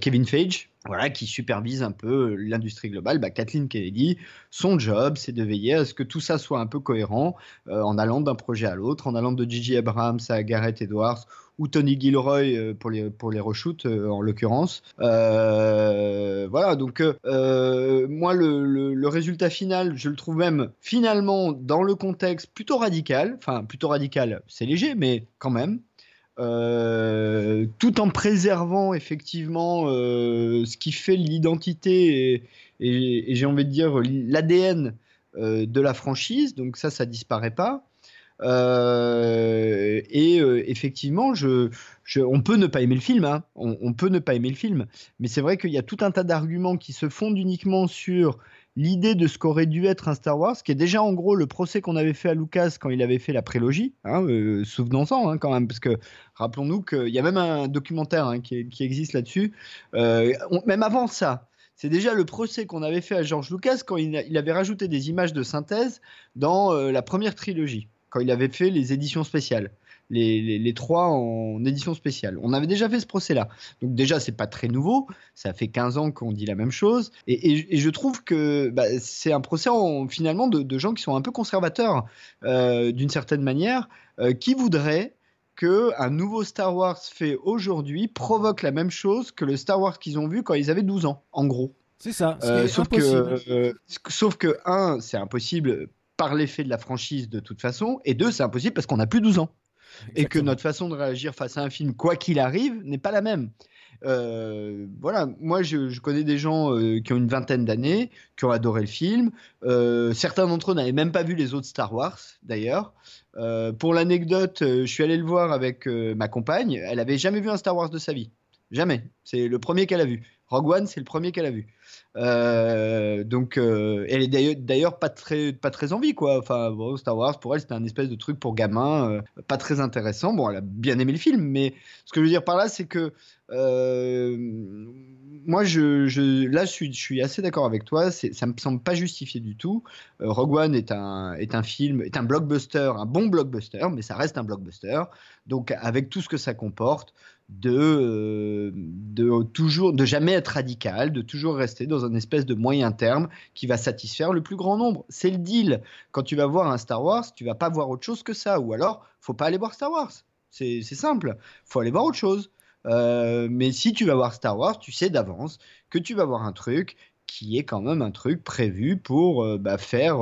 Kevin Feige voilà, qui supervise un peu l'industrie globale, bah, Kathleen Kennedy, son job, c'est de veiller à ce que tout ça soit un peu cohérent euh, en allant d'un projet à l'autre, en allant de Gigi Abrams à Gareth Edwards ou Tony Gilroy pour les pour les reshoots en l'occurrence. voilà, donc moi le, le, résultat final, je le trouve même finalement dans le contexte plutôt radical. Enfin, plutôt radical, c'est léger, mais quand même. Euh, tout en préservant effectivement euh, ce qui fait l'identité et, j'ai envie de dire l'ADN euh, de la franchise. Donc ça, ça disparaît pas. et effectivement, on peut ne pas aimer le film, hein. on, peut ne pas aimer le film, mais c'est vrai qu'il y a tout un tas d'arguments qui se fondent uniquement sur l'idée de ce qu'aurait dû être un Star Wars, qui est déjà en gros le procès qu'on avait fait à Lucas quand il avait fait la prélogie, hein, euh, souvenons-en hein, quand même, parce que rappelons-nous qu'il y a même un documentaire hein, qui, existe là-dessus, euh, même avant ça. C'est déjà le procès qu'on avait fait à George Lucas quand il, avait rajouté des images de synthèse dans euh, la première trilogie, quand il avait fait les éditions spéciales les, trois en édition spéciale. On avait déjà fait ce procès-là. Donc déjà, c'est pas très nouveau. Ça fait 15 ans qu'on dit la même chose. Et, je trouve que bah, c'est un procès finalement de, gens qui sont un peu conservateurs euh, d'une certaine manière, euh, qui voudraient que un nouveau Star Wars fait aujourd'hui provoque la même chose que le Star Wars qu'ils ont vu quand ils avaient 12 ans, en gros. C'est ça. Euh, sauf, que, sauf que, un, c'est impossible par l'effet de la franchise de toute façon, et deux, c'est impossible parce qu'on n'a plus 12 ans et que notre façon de réagir face à un film, quoi qu'il arrive, n'est pas la même. Euh, voilà, moi je, connais des gens euh, qui ont une vingtaine d'années, qui ont adoré le film. Euh, certains d'entre eux n'avaient même pas vu les autres Star Wars, d'ailleurs. pour l'anecdote, je suis allé le voir avec ma compagne. Elle avait jamais vu un Star Wars de sa vie. Jamais. C'est le premier qu'elle a vu. Rogue One, c'est le premier qu'elle a vu. Euh, donc, euh, elle est d'ailleurs pas très, pas très envie, quoi. Enfin, bon, Star Wars, pour elle, c'était un espèce de truc pour gamin, euh, pas très intéressant. Bon, elle a bien aimé le film, mais ce que je veux dire par là, c'est que moi, là, je suis, je suis assez d'accord avec toi. Ça me semble pas justifié du tout. Rogue One est un, est un film, est un blockbuster, un bon blockbuster, mais ça reste un blockbuster. Donc, avec tout ce que ça comporte, de, euh, de toujours de jamais être radical, de toujours rester dans un espèce de moyen terme qui va satisfaire le plus grand nombre. C'est le deal. Quand tu vas voir un Star Wars, tu vas pas voir autre chose que ça, ou alors faut pas aller voir Star Wars. C'est simple. Faut aller voir autre chose. Euh, mais si tu vas voir Star Wars, tu sais d'avance que tu vas voir un truc qui est quand même un truc prévu pour euh, bah, faire.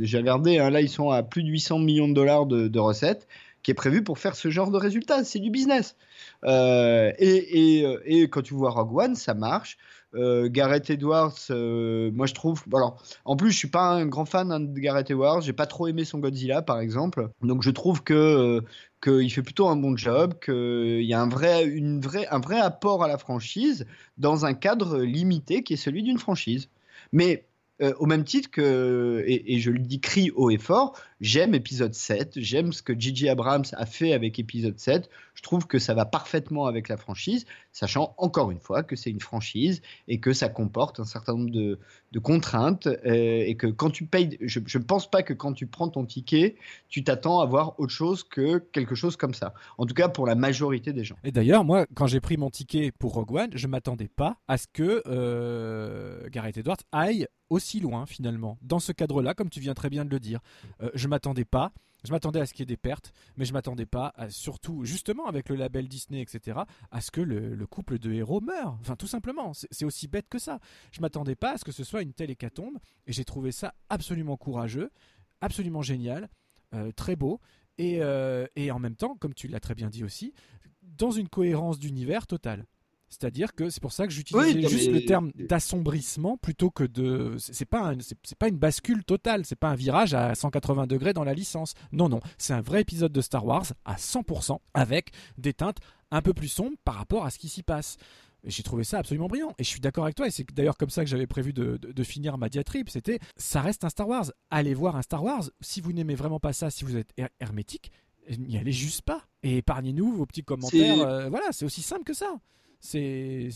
J'ai regardé, hein, là ils sont à plus de 800 millions de dollars de recettes est prévu pour faire ce genre de résultats. C'est du business. Euh, et, et, et, quand tu vois Rogue One, ça marche. Euh, Gareth Edwards, euh, moi je trouve. Alors, en plus, je suis pas un grand fan hein, de Gareth Edwards. J'ai pas trop aimé son Godzilla, par exemple. Donc, je trouve que qu'il fait plutôt un bon job, qu'il y a un vrai, une vraie, un vrai apport à la franchise dans un cadre limité qui est celui d'une franchise. Mais euh, au même titre que, et, je le dis cri haut et fort, j'aime épisode 7, j'aime ce que J.J. Abrams a fait avec épisode 7, je trouve que ça va parfaitement avec la franchise, sachant encore une fois que c'est une franchise et que ça comporte un certain nombre de, contraintes euh, et que quand tu payes, je ne pense pas que quand tu prends ton ticket, tu t'attends à voir autre chose que quelque chose comme ça. En tout cas pour la majorité des gens. Et d'ailleurs, moi, quand j'ai pris mon ticket pour Rogue One, je m'attendais pas à ce que euh, Gareth Edwards aille aussi loin finalement dans ce cadre-là, comme tu viens très bien de le dire. Euh, je m'attendais pas. Je m'attendais à ce qu'il y ait des pertes, mais je m'attendais pas, surtout justement avec le label Disney, etc., à ce que le, couple de héros meure. Enfin, tout simplement, c'est aussi bête que ça. Je m'attendais pas à ce que ce soit une telle hécatombe, et j'ai trouvé ça absolument courageux, absolument génial, euh, très beau, et, euh, et en même temps, comme tu l'as très bien dit aussi, dans une cohérence d'univers totale. C'est-à-dire que c'est pour ça que j'utilisais juste le terme d'assombrissement plutôt que de. C'est pas c'est pas une bascule totale, c'est pas un virage à 180 degrés dans la licence. Non non, c'est un vrai épisode de Star Wars à 100% avec des teintes un peu plus sombres par rapport à ce qui s'y passe. J'ai trouvé ça absolument brillant. Et je suis d'accord avec toi. Et c'est d'ailleurs comme ça que j'avais prévu de, finir ma diatribe. C'était, ça reste un Star Wars. Allez voir un Star Wars. Si vous n'aimez vraiment pas ça, si vous êtes hermétique, n'y allez juste pas. Et épargnez-nous vos petits commentaires. Euh, voilà, c'est aussi simple que ça c'est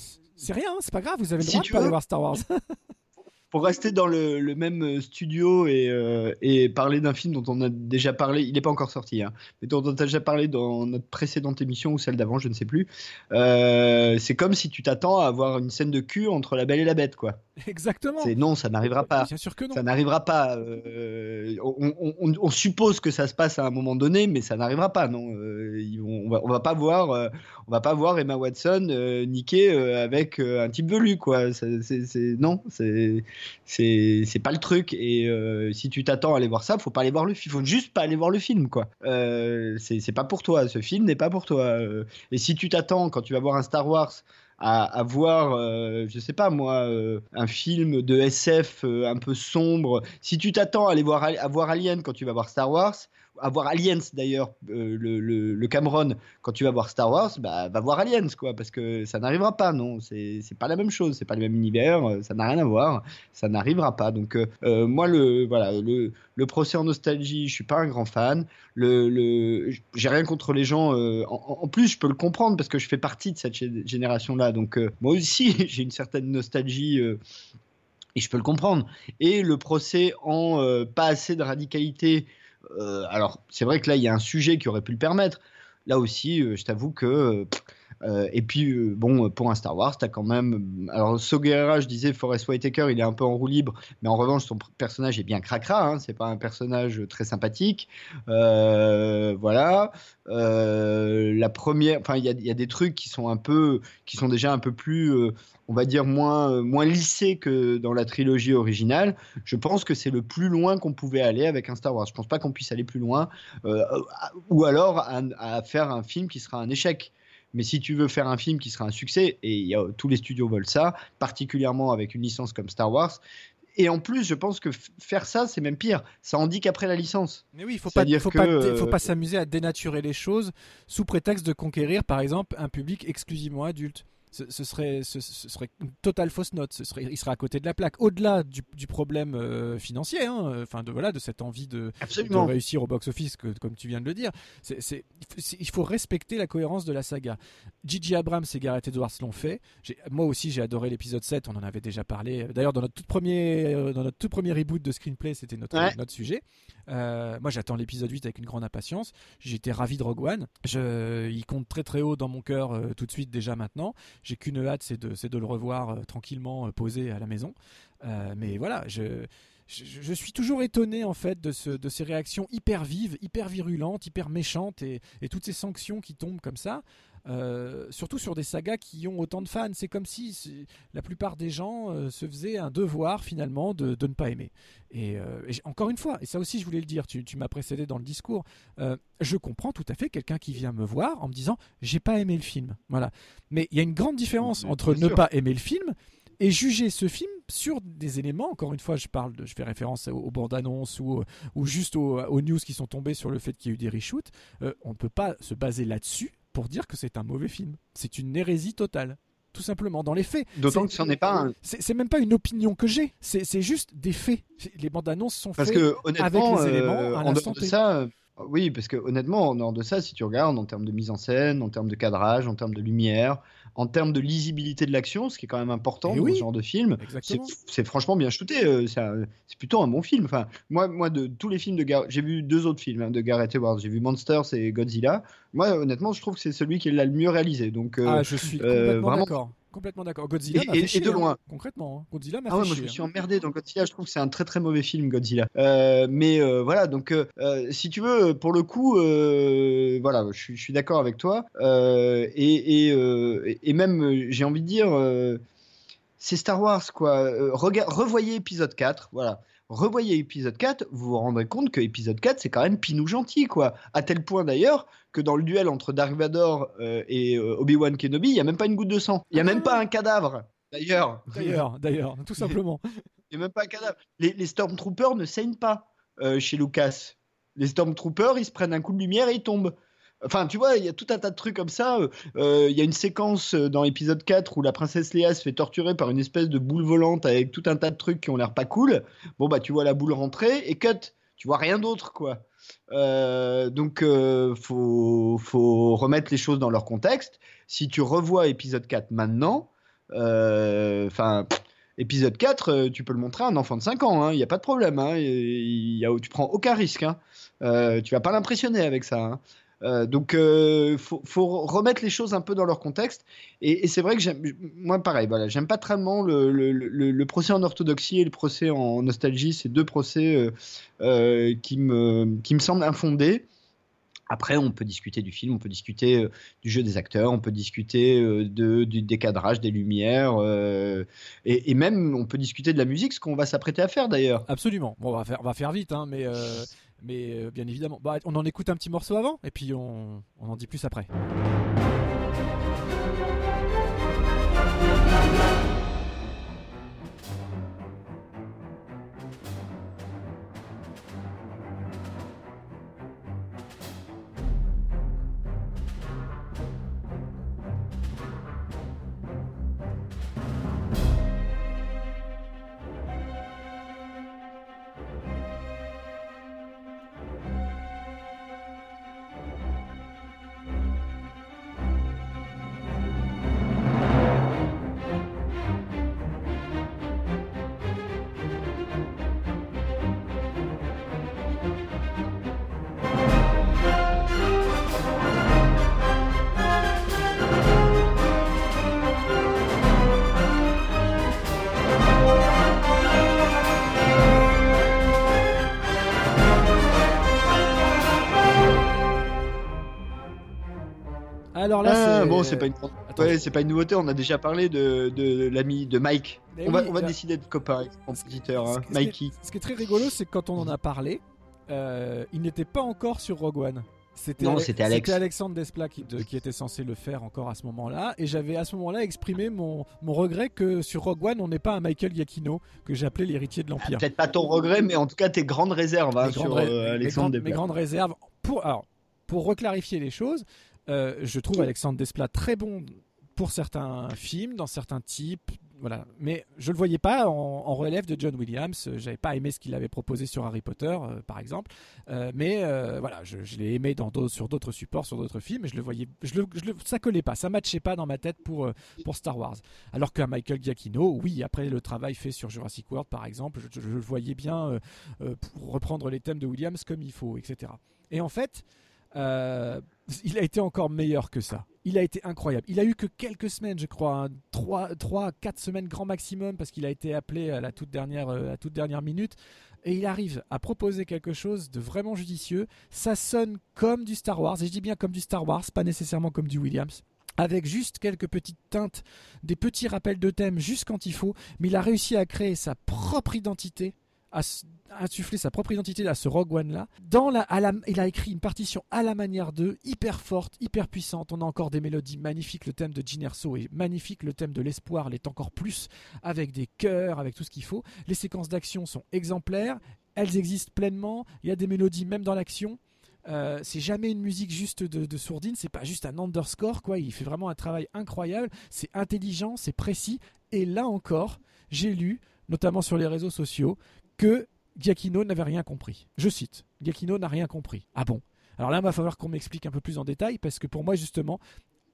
rien, c'est pas grave, vous avez le droit de pas aller voir Star Wars. Pour rester dans le, même euh, studio et, euh, et parler d'un film dont on a déjà parlé, il n'est pas encore sorti, hein, mais dont on a déjà parlé dans notre précédente émission ou celle d'avant, je ne sais plus. Euh, c'est comme si tu t'attends à avoir une scène de cul entre la Belle et la Bête, quoi. Exactement. C'est non, ça n'arrivera pas. Bien sûr que non. Ça n'arrivera pas. Euh, on, on, on, suppose que ça se passe à un moment donné, mais ça n'arrivera pas. Non, euh, on, va, on va pas voir, euh, on va pas voir Emma Watson niquer avec un type velu, quoi. C'est, non, c'est, c'est, pas le truc. Et si tu t'attends à aller voir ça, faut pas aller voir le film. Faut juste pas aller voir le film, quoi. c'est pas pour toi. Ce film n'est pas pour toi. et si tu t'attends quand tu vas voir un Star Wars à, voir, euh, je sais pas moi, euh, un film de SF euh, un peu sombre. Si tu t'attends à aller voir, à voir Alien quand tu vas voir Star Wars, à voir Aliens d'ailleurs, euh, le, le, Cameron, quand tu vas voir Star Wars, bah, va voir Aliens, quoi, parce que ça n'arrivera pas, non, c'est pas la même chose, c'est pas le même univers, euh, ça n'a rien à voir, ça n'arrivera pas. Donc, euh, moi, le, voilà, le, le, procès en nostalgie, je suis pas un grand fan. Le, j'ai rien contre les gens. en, plus, je peux le comprendre parce que je fais partie de cette génération-là. Donc, moi aussi, j'ai une certaine nostalgie. et je peux le comprendre. Et le procès en pas assez de radicalité alors, c'est vrai que là, il y a un sujet qui aurait pu le permettre. Là aussi, euh, je t'avoue que. Euh, et puis, bon, pour un Star Wars, tu as quand même. Alors, Soguera, je disais, Forest Whitaker, il est un peu en roue libre, mais en revanche, son personnage est bien cracra. Hein, c'est pas un personnage très sympathique. voilà. la première. Enfin, il y a, des trucs qui sont un peu. qui sont déjà un peu plus on va dire, moins, euh, moins lissé que dans la trilogie originale. Je pense que c'est le plus loin qu'on pouvait aller avec un Star Wars. Je pense pas qu'on puisse aller plus loin, euh, ou alors à, faire un film qui sera un échec. Mais si tu veux faire un film qui sera un succès, et tous les studios veulent ça, particulièrement avec une licence comme Star Wars, et en plus, je pense que faire ça, c'est même pire. Ça après la licence. Mais oui, il faut pas, faut, pas, faut pas s'amuser à dénaturer les choses sous prétexte de conquérir, par exemple, un public exclusivement adulte ce, serait, ce, serait une totale fausse note. Ce serait, il serait à côté de la plaque. Au-delà du, problème euh, financier, hein, euh, enfin de voilà, de cette envie de, de réussir au box-office, comme tu viens de le dire. Il faut respecter la cohérence de la saga. Gigi Abrams et Gareth Edwards l'ont fait. Moi aussi, j'ai adoré l'épisode 7. On en avait déjà parlé. D'ailleurs, dans notre tout premier, euh, dans notre tout premier reboot de screenplay, c'était notre, notre sujet. Moi, j'attends l'épisode 8 avec une grande impatience. J'étais ravi de Rogue One. Je, il compte très très haut dans mon cœur tout de suite déjà maintenant. J'ai qu'une hâte, c'est de, le revoir euh, tranquillement euh, posé à la maison. Euh, mais voilà, je, suis toujours étonné en fait de, ce, de ces réactions hyper vives, hyper virulentes, hyper méchantes et toutes ces sanctions qui tombent comme ça. Surtout sur des sagas qui ont autant de fans. C'est comme si la plupart des gens se faisaient un devoir finalement de, de ne pas aimer. Et, encore une fois, et ça aussi je voulais le dire, tu, tu m'as précédé dans le discours, je comprends tout à fait quelqu'un qui vient me voir en me disant j'ai pas aimé le film. Voilà. Mais il y a une grande différence entre ne pas aimer le film et juger ce film sur des éléments. Encore une fois, je parle, de, je fais référence aux, bandes annonces ou, ou juste aux, news qui sont tombées sur le fait qu'il y a eu des reshoots. Euh, on ne peut pas se baser là-dessus pour dire que c'est un mauvais film. C'est une hérésie totale tout simplement dans les faits. D'autant que ce n'est pas un... C'est même pas une opinion que j'ai, c'est juste des faits. Les bandes annonces sont Parce faites que, honnêtement, avec les éléments euh, à l'instant ça, oui, parce que honnêtement, en dehors de ça, si tu regardes en termes de mise en scène, en termes de cadrage, en termes de lumière, en termes de lisibilité de l'action, ce qui est quand même important eh dans ce genre de film, c'est franchement bien shooté. Euh, c'est plutôt un bon film. Enfin, moi, moi, de tous les films de Gareth, j'ai vu deux autres films hein, de Gareth Edwards. J'ai vu Monsters et Godzilla. Moi, honnêtement, je trouve que c'est celui qui est le mieux réalisé. Donc, euh, ah, je suis euh, complètement d'accord. Complètement d'accord. Godzilla et, fait de hein, loin. concrètement, hein. Godzilla m'a ah ouais, moi je me suis emmerdé dans Godzilla. Je trouve que c'est un très très mauvais film Godzilla. Euh, mais euh, voilà, donc euh, si tu veux, pour le coup, voilà, je, suis d'accord avec toi. Et, et, même, j'ai envie de dire, c'est Star Wars quoi. revoyez épisode 4, voilà revoyez épisode 4, vous vous rendrez compte que épisode 4, c'est quand même pinou gentil, quoi. À tel point d'ailleurs que dans le duel entre Dark Vador euh, et euh, Obi-Wan Kenobi, il n'y a même pas une goutte de sang. Il n'y a même pas un cadavre, d'ailleurs. D'ailleurs, d'ailleurs, tout simplement. Il n'y a même pas un cadavre. Les, Stormtroopers ne saignent pas euh, chez Lucas. Les Stormtroopers, ils se prennent un coup de lumière et ils tombent. Enfin, tu vois, il y a tout un tas de trucs comme ça. Il y a une séquence dans l'épisode 4 où la princesse Léa se fait torturer par une espèce de boule volante avec tout un tas de trucs qui ont l'air pas cool. Bon, bah, tu vois la boule rentrer et cut. Tu vois rien d'autre, quoi. Euh, donc, euh, faut, faut, remettre les choses dans leur contexte. Si tu revois épisode 4 maintenant, euh, enfin, épisode 4, tu peux le montrer à un enfant de 5 ans, il hein, n'y a pas de problème. Hein, y tu prends aucun risque. Hein. tu vas pas l'impressionner avec ça. Euh, donc, il faut, faut, remettre les choses un peu dans leur contexte. Et, c'est vrai que moi, pareil, voilà, j'aime pas tellement le, le, procès en orthodoxie et le procès en nostalgie. C'est deux procès qui, me, qui me semblent infondés. Après, on peut discuter du film, on peut discuter du jeu des acteurs, on peut discuter de, du décadrage des lumières, et, et, même on peut discuter de la musique, ce qu'on va s'apprêter à faire d'ailleurs. Absolument. Bon, on va faire, on va faire vite, hein, mais, mais bien évidemment. Bah, on en écoute un petit morceau avant, et puis on, on en dit plus après. Alors là, ah, bon, c'est pas une, c'est pas une nouveauté. On a déjà parlé de, de l'ami de Mike. on va, on va décider de copain avec compositeur, hein, Mikey. Ce qui est très rigolo, c'est que quand on en a parlé, euh, il n'était pas encore sur Rogue One. C'était non, c'était Alex. Alexandre Desplat qui, qui, était censé le faire encore à ce moment-là. Et j'avais à ce moment-là exprimé mon, mon, regret que sur Rogue One, on n'ait pas un Michael Giacchino, que j'appelais l'héritier de l'Empire. Peut-être pas ton regret, mais en tout cas tes grandes réserves hein, sur euh, Alexandre Desplat. Mes grandes réserves. Pour, alors, pour reclarifier les choses, euh, je trouve Alexandre Desplat très bon pour certains films, dans certains types, voilà. Mais je le voyais pas en, relève de John Williams. J'avais pas aimé ce qu'il avait proposé sur Harry Potter, euh, par exemple. Euh, mais voilà, je, l'ai aimé dans sur d'autres supports, sur d'autres films. Et je le voyais, je le, ça collait pas, ça matchait pas dans ma tête pour pour Star Wars. Alors qu'un Michael Giacchino, oui, après le travail fait sur Jurassic World, par exemple, je, je le voyais bien pour reprendre les thèmes de Williams comme il faut, etc. Et en fait. Euh, il a été encore meilleur que ça. Il a été incroyable. Il a eu que quelques semaines, je crois, 3, 3 4 semaines grand maximum, parce qu'il a été appelé à la toute dernière, euh, à toute dernière minute. Et il arrive à proposer quelque chose de vraiment judicieux. Ça sonne comme du Star Wars, et je dis bien comme du Star Wars, pas nécessairement comme du Williams avec juste quelques petites teintes, des petits rappels de thème juste quand il faut, mais il a réussi à créer sa propre identité insuffler sa propre identité à ce Rogue One là. Dans la, il a écrit une partition à la manière de, hyper forte, hyper puissante. On a encore des mélodies magnifiques. Le thème de Gin Erso est magnifique. Le thème de l'espoir l'est encore plus, avec des chœurs, avec tout ce qu'il faut. Les séquences d'action sont exemplaires. Elles existent pleinement. Il y a des mélodies même dans l'action. Euh, c'est jamais une musique juste de, de sourdine, c'est pas juste un underscore, quoi. Il fait vraiment un travail incroyable, c'est intelligent, c'est précis. Et là encore, j'ai lu, notamment sur les réseaux sociaux, que Giacchino n'avait rien compris. Je cite, Giacchino n'a rien compris. Ah bon? Alors là, il va falloir qu'on m'explique un peu plus en détail, parce que pour moi, justement,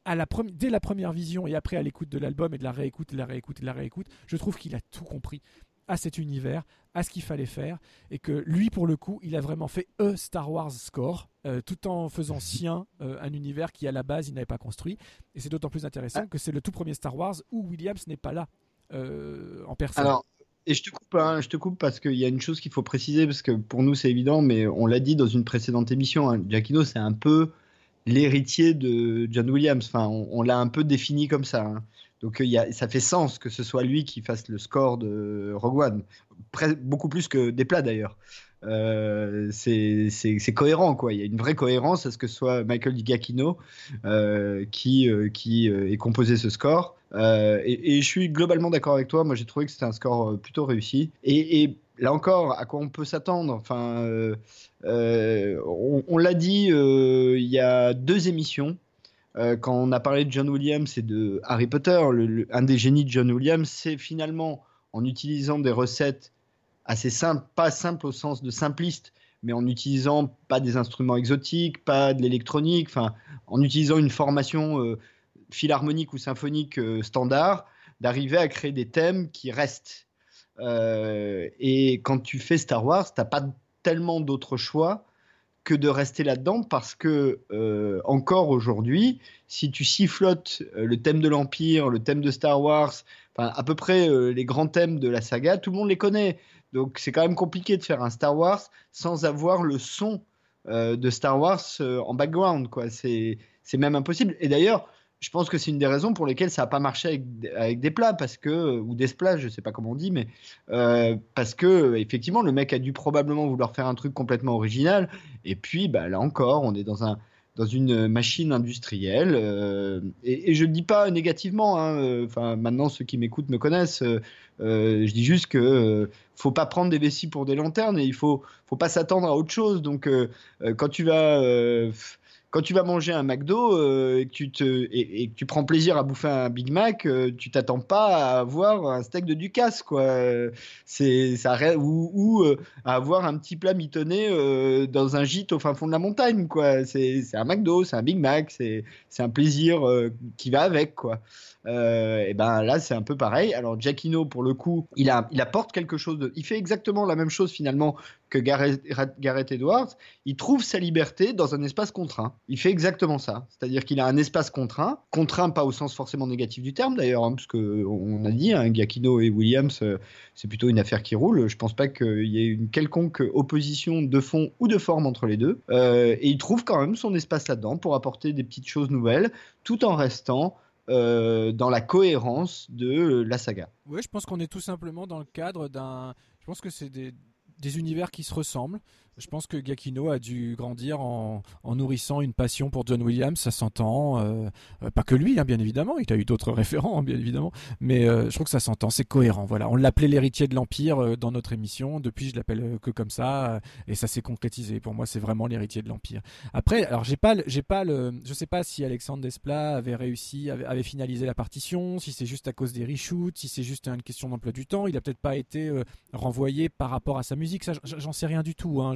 à la dès la première vision et après à l'écoute de l'album et de la réécoute, de la réécoute, de la réécoute, je trouve qu'il a tout compris à cet univers, à ce qu'il fallait faire, et que lui, pour le coup, il a vraiment fait un Star Wars score, euh, tout en faisant sien euh, un univers qui, à la base, il n'avait pas construit. Et c'est d'autant plus intéressant ah. que c'est le tout premier Star Wars où Williams n'est pas là euh, en personne. Et je te coupe, hein, je te coupe parce qu'il y a une chose qu'il faut préciser, parce que pour nous c'est évident, mais on l'a dit dans une précédente émission, hein, Giacchino c'est un peu l'héritier de John Williams. Enfin, on, l'a un peu défini comme ça. Hein. Donc ça fait sens que ce soit lui qui fasse le score de Rogue One, beaucoup plus que des plats d'ailleurs. Euh, c'est cohérent quoi. Il y a une vraie cohérence à ce que ce soit Michael Giacchino euh, qui, euh, qui ait composé ce score. Et, je suis globalement d'accord avec toi. Moi, j'ai trouvé que c'était un score plutôt réussi. Et, là encore, à quoi on peut s'attendre? Enfin, on, l'a dit il y a deux émissions. quand on a parlé de John Williams et de Harry Potter, un des génies de John Williams, c'est finalement en utilisant des recettes assez simple, pas simple au sens de simpliste, mais en utilisant pas des instruments exotiques, pas de l'électronique, en utilisant une formation euh, philharmonique ou symphonique euh, standard, d'arriver à créer des thèmes qui restent. Euh, et quand tu fais Star Wars, t'as pas tellement d'autres choix que de rester là-dedans parce que encore aujourd'hui, si tu sifflotes le thème de l'Empire, le thème de Star Wars, à peu près les grands thèmes de la saga, tout le monde les connaît. Donc c'est quand même compliqué de faire un Star Wars sans avoir le son de Star Wars en background, quoi. C'est même impossible. Et d'ailleurs, je pense que c'est une des raisons pour lesquelles ça n'a pas marché avec, avec, des plats, parce que, ou des splats, je ne sais pas comment on dit, mais euh, parce que, effectivement, le mec a dû probablement vouloir faire un truc complètement original. Et puis, bah, là encore, on est dans, un, dans une machine industrielle. Euh, et, je ne dis pas négativement, hein, euh, enfin, maintenant, ceux qui m'écoutent me connaissent. je dis juste que faut pas prendre des vessies pour des lanternes et il faut, faut pas s'attendre à autre chose. Donc, quand tu vas quand tu vas manger un McDo euh, et, que tu te, et, tu prends plaisir à bouffer un Big Mac, euh, tu t'attends pas à avoir un steak de Ducasse, quoi. C'est ça ou, euh, à avoir un petit plat mitonné dans un gîte au fin fond de la montagne, quoi. C'est un McDo, c'est un Big Mac, c'est un plaisir qui va avec, quoi. et ben là, c'est un peu pareil. Alors Giacchino, pour le coup, il, a, il apporte quelque chose de, il fait exactement la même chose finalement que Gareth, Edwards, il trouve sa liberté dans un espace contraint. Il fait exactement ça. C'est-à-dire qu'il a un espace contraint, contraint pas au sens forcément négatif du terme d'ailleurs, hein, parce qu'on a dit, hein, et Williams, euh, c'est plutôt une affaire qui roule. Je pense pas qu'il y ait une quelconque opposition de fond ou de forme entre les deux. Euh, et il trouve quand même son espace là-dedans pour apporter des petites choses nouvelles, tout en restant euh, dans la cohérence de la saga. Oui, je pense qu'on est tout simplement dans le cadre d'un. Je pense que c'est des univers qui se ressemblent. Je pense que Giacchino a dû grandir en, nourrissant une passion pour John Williams, ça s'entend. Euh, euh, pas que lui, hein, bien évidemment, il a eu d'autres référents, bien évidemment, mais euh, je trouve que ça s'entend, c'est cohérent. Voilà, on l'appelait l'héritier de l'Empire dans notre émission, depuis je l'appelle que comme ça, et ça s'est concrétisé. Pour moi, c'est vraiment l'héritier de l'Empire. Après, alors j'ai pas, j'ai pas le, je sais pas si Alexandre Desplat avait réussi, avait, finalisé la partition, si c'est juste à cause des reshoots, si c'est juste une question d'emploi du temps. Il a peut-être pas été renvoyé par rapport à sa musique, j'en sais rien du tout. Hein,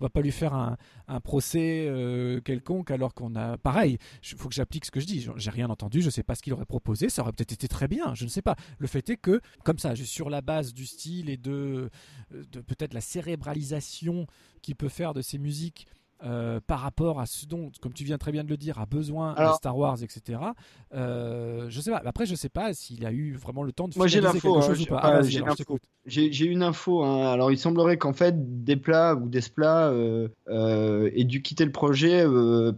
on va pas lui faire un, procès euh, quelconque alors qu'on a pareil. Il faut que j'applique ce que je dis. J'ai rien entendu, je sais pas ce qu'il aurait proposé. Ça aurait peut-être été très bien, je ne sais pas. Le fait est que comme ça, sur la base du style et de, de peut-être la cérébralisation qu'il peut faire de ses musiques euh, par rapport à ce dont, comme tu viens très bien de le dire, a besoin de Star Wars, etc. Euh, je sais pas. Après, je sais pas s'il a eu vraiment le temps de Moi, j'ai l'info. Hein, ah, j'ai une info. Hein. Alors, il semblerait qu'en fait, Desplat ou Desplat euh, euh, ait dû quitter le projet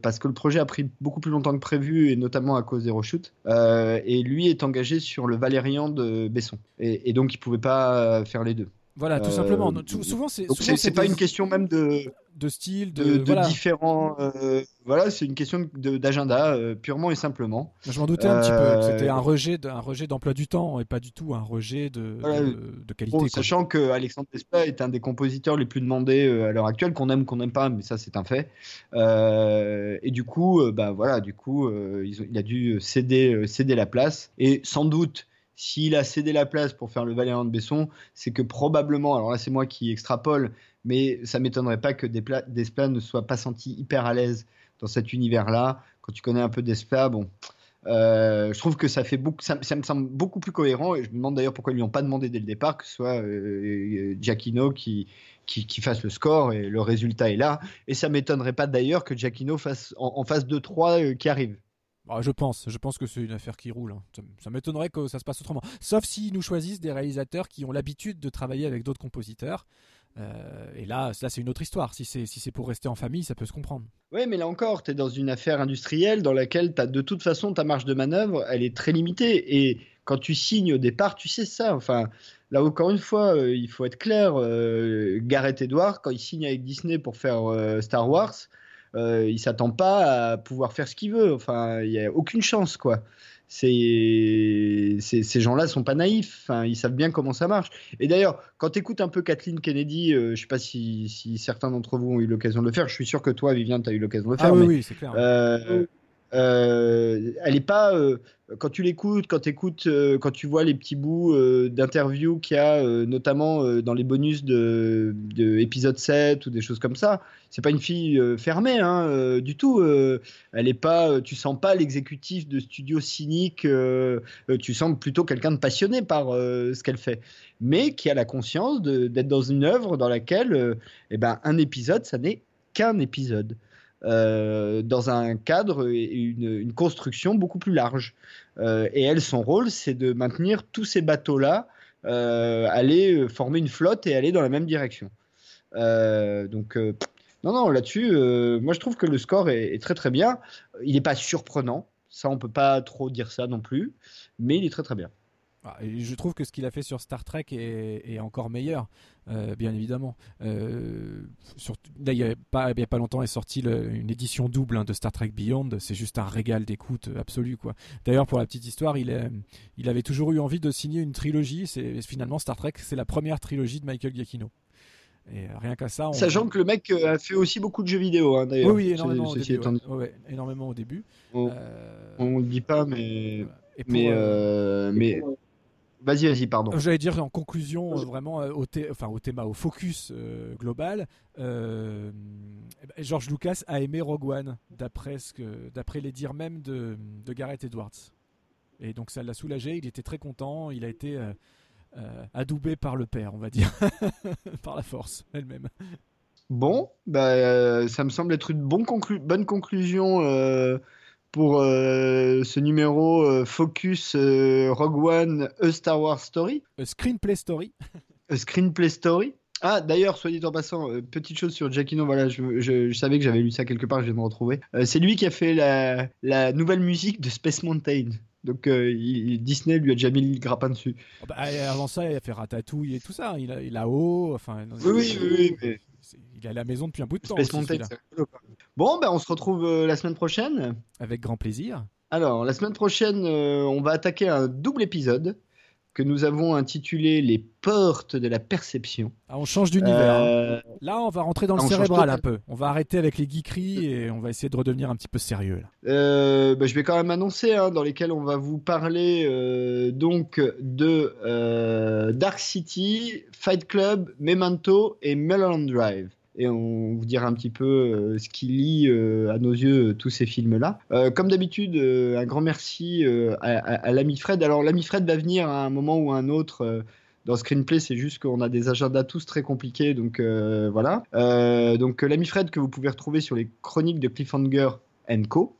parce que le projet a pris beaucoup plus longtemps que prévu et notamment à cause des reshoots. et lui est engagé sur le Valérian de Besson. Et, et donc, il pouvait pas faire les deux. Voilà, tout simplement. Souvent, c'est. C'est pas une question même de de style, de, de, différents. Euh, voilà, c'est une question d'agenda euh, purement et simplement. Je m'en doutais un petit peu. C'était un rejet, un rejet d'emploi du temps et pas du tout un rejet de, de, qualité. sachant que Alexandre Desplat est un des compositeurs les plus demandés euh, à l'heure actuelle, qu'on aime, qu'on n'aime pas, mais ça c'est un fait. et du coup, bah voilà, du coup, il a dû céder, céder la place et sans doute s'il a cédé la place pour faire le Valérian de Besson, c'est que probablement, alors là c'est moi qui extrapole, mais ça m'étonnerait pas que Desplat ne soit pas senti hyper à l'aise dans cet univers-là. Quand tu connais un peu Desplat, bon, euh, je trouve que ça fait beaucoup, ça, me semble beaucoup plus cohérent et je me demande d'ailleurs pourquoi ils lui ont pas demandé dès le départ que ce soit euh, Giacchino qui, qui, fasse le score et le résultat est là. Et ça m'étonnerait pas d'ailleurs que Giacchino fasse en, fasse 2-3 euh, qui arrivent. Bah, je pense, je pense que c'est une affaire qui roule. Hein. Ça, m'étonnerait que ça se passe autrement. Sauf s'ils nous choisissent des réalisateurs qui ont l'habitude de travailler avec d'autres compositeurs. Euh, et là, ça c'est une autre histoire. Si c'est si pour rester en famille, ça peut se comprendre. Oui, mais là encore, tu es dans une affaire industrielle dans laquelle as, de toute façon ta marge de manœuvre, elle est très limitée. Et quand tu signes au départ, tu sais ça. Enfin, là encore une fois, euh, il faut être clair. Euh, Gareth Edwards, quand il signe avec Disney pour faire Star Wars, euh, il s'attend pas à pouvoir faire ce qu'il veut. Enfin, il n'y a aucune chance, quoi. ces gens-là sont pas naïfs, enfin, ils savent bien comment ça marche. Et d'ailleurs, quand tu écoutes un peu Kathleen Kennedy, euh, je sais pas si, certains d'entre vous ont eu l'occasion de le faire, je suis sûr que toi, Viviane, tu as eu l'occasion de le faire. Ah oui, oui c'est clair. Euh, euh, elle est pas euh, quand tu l'écoutes, quand écoutes, euh, quand tu vois les petits bouts d'interviews qu'il y a, notamment dans les bonus de, de, épisode 7 ou des choses comme ça, c'est pas une fille fermée hein, du tout. elle est pas, tu sens pas l'exécutif de studio cynique. tu sens plutôt quelqu'un de passionné par ce qu'elle fait, mais qui a la conscience d'être dans une œuvre dans laquelle, eh ben, un épisode, ça n'est qu'un épisode. Euh, dans un cadre et une, construction beaucoup plus large. Euh, et elle, son rôle, c'est de maintenir tous ces bateaux-là, euh, aller former une flotte et aller dans la même direction. donc, non, non, là-dessus, moi je trouve que le score est, est très très bien. Il n'est pas surprenant, ça on peut pas trop dire ça non plus, mais il est très très bien. Ah, je trouve que ce qu'il a fait sur Star Trek est, encore meilleur, euh, bien évidemment. Euh, là, il n'y a, pas longtemps est sortie une édition double hein, de Star Trek Beyond. C'est juste un régal d'écoute absolu. quoi. D'ailleurs, pour la petite histoire, il, avait toujours eu envie de signer une trilogie. C'est, finalement, Star Trek, c'est la première trilogie de Michael Giacchino. Et rien qu'à ça. Sachant que le mec euh, a fait aussi beaucoup de jeux vidéo, hein, d'ailleurs. Oui, énormément, au début, énormément au début. On ne le dit pas, mais. mais, mais Vas-y, vas-y, pardon. J'allais dire en conclusion, euh, vraiment euh, au, enfin, au thème, au focus euh, global, eh ben, George Lucas a aimé Rogue One, d'après ce que, d'après les dires même de, de, Gareth Edwards. Et donc ça l'a soulagé, il était très content, il a été adoubé par le père, on va dire, par la force elle-même. Bon, bah, ça me semble être une bonne, bonne conclusion pour euh, ce numéro euh, Focus euh, Rogue One A Star Wars Story. A Screenplay Story. A Screenplay Story. Ah, d'ailleurs, soit dit en passant, petite chose sur Giacchino, voilà, je, savais que j'avais lu ça quelque part, je vais me retrouver. c'est lui qui a fait la, la, nouvelle musique de Space Mountain. Donc Disney lui a déjà mis le grappin dessus. Oh, bah, avant ça, il a fait Ratatouille et tout ça. Il a, il a haut, enfin. Oui, oui, oui. Il est à la maison depuis un bout de temps. Space Mountain, Bon, ben on se retrouve euh, la semaine prochaine. Avec grand plaisir. Alors, la semaine prochaine, euh, on va attaquer un double épisode que nous avons intitulé Les portes de la perception. Ah, on change d'univers. Hein. Euh, là, on va rentrer dans le cérébral un peu. On va arrêter avec les geekeries et on va essayer de redevenir un petit peu sérieux. Là. Bah, je vais quand même annoncer hein, dans lesquels on va vous parler donc de Dark City, Fight Club, Memento et Melon Drive et on vous dira un petit peu euh, ce qui lie euh, à nos yeux tous ces films-là. Euh, comme d'habitude, un grand merci à, l'ami Fred. Alors l'ami Fred va venir à un moment ou à un autre dans Screenplay, c'est juste qu'on a des agendas tous très compliqués, donc voilà. donc l'ami Fred que vous pouvez retrouver sur les chroniques de Cliffhanger Co.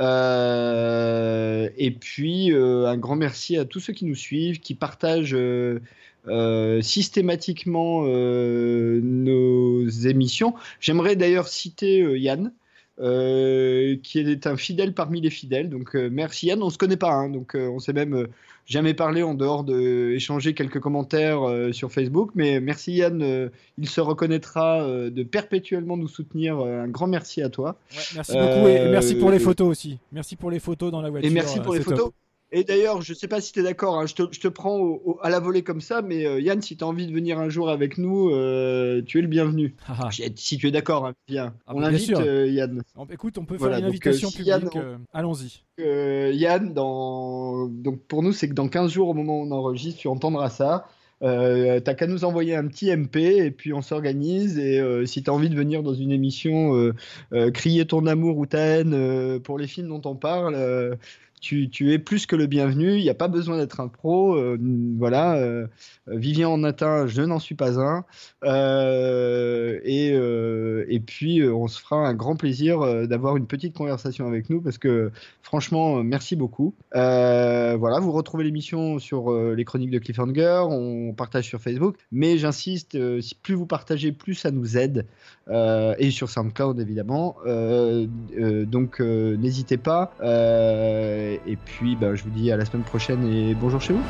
et puis un grand merci à tous ceux qui nous suivent, qui partagent euh, systématiquement euh, nos émissions. J'aimerais d'ailleurs citer euh, Yann. qui est un fidèle parmi les fidèles. Donc merci Yann, on se connaît pas, hein, donc on s'est même jamais parlé en dehors d'échanger quelques commentaires sur Facebook. Mais merci Yann, il se reconnaîtra de perpétuellement nous soutenir. un grand merci à toi. merci beaucoup et merci pour les photos aussi. Merci pour les photos dans la voiture. Et merci pour les photos. Et d'ailleurs, je ne sais pas si tu es d'accord, hein, je, te, prends à la volée comme ça, mais euh, Yann, si tu as envie de venir un jour avec nous, euh, tu es le bienvenu. Ah, ah. si tu es d'accord, hein, viens. Ah, on l'invite, euh, Yann. écoute, on peut faire une invitation publique. Allons-y. Yann, dans... donc pour nous, c'est que dans 15 jours, au moment où on enregistre, tu entendras ça. Euh, t'as qu'à nous envoyer un petit MP et puis on s'organise. Et si tu as envie de venir dans une émission, crier ton amour ou ta haine pour les films dont on parle, tu, es plus que le bienvenu. Il n'y a pas besoin d'être un pro. Euh, voilà, euh, Vivien en atteint, je n'en suis pas un. Euh, et, et, puis, on se fera un grand plaisir d'avoir une petite conversation avec nous parce que, franchement, merci beaucoup. voilà, vous retrouvez l'émission sur les chroniques de Cliffhanger. On partage sur Facebook. Mais j'insiste, plus vous partagez, plus ça nous aide. et sur SoundCloud, évidemment. donc, n'hésitez pas. Et puis, bah, je vous dis à la semaine prochaine et bonjour chez vous.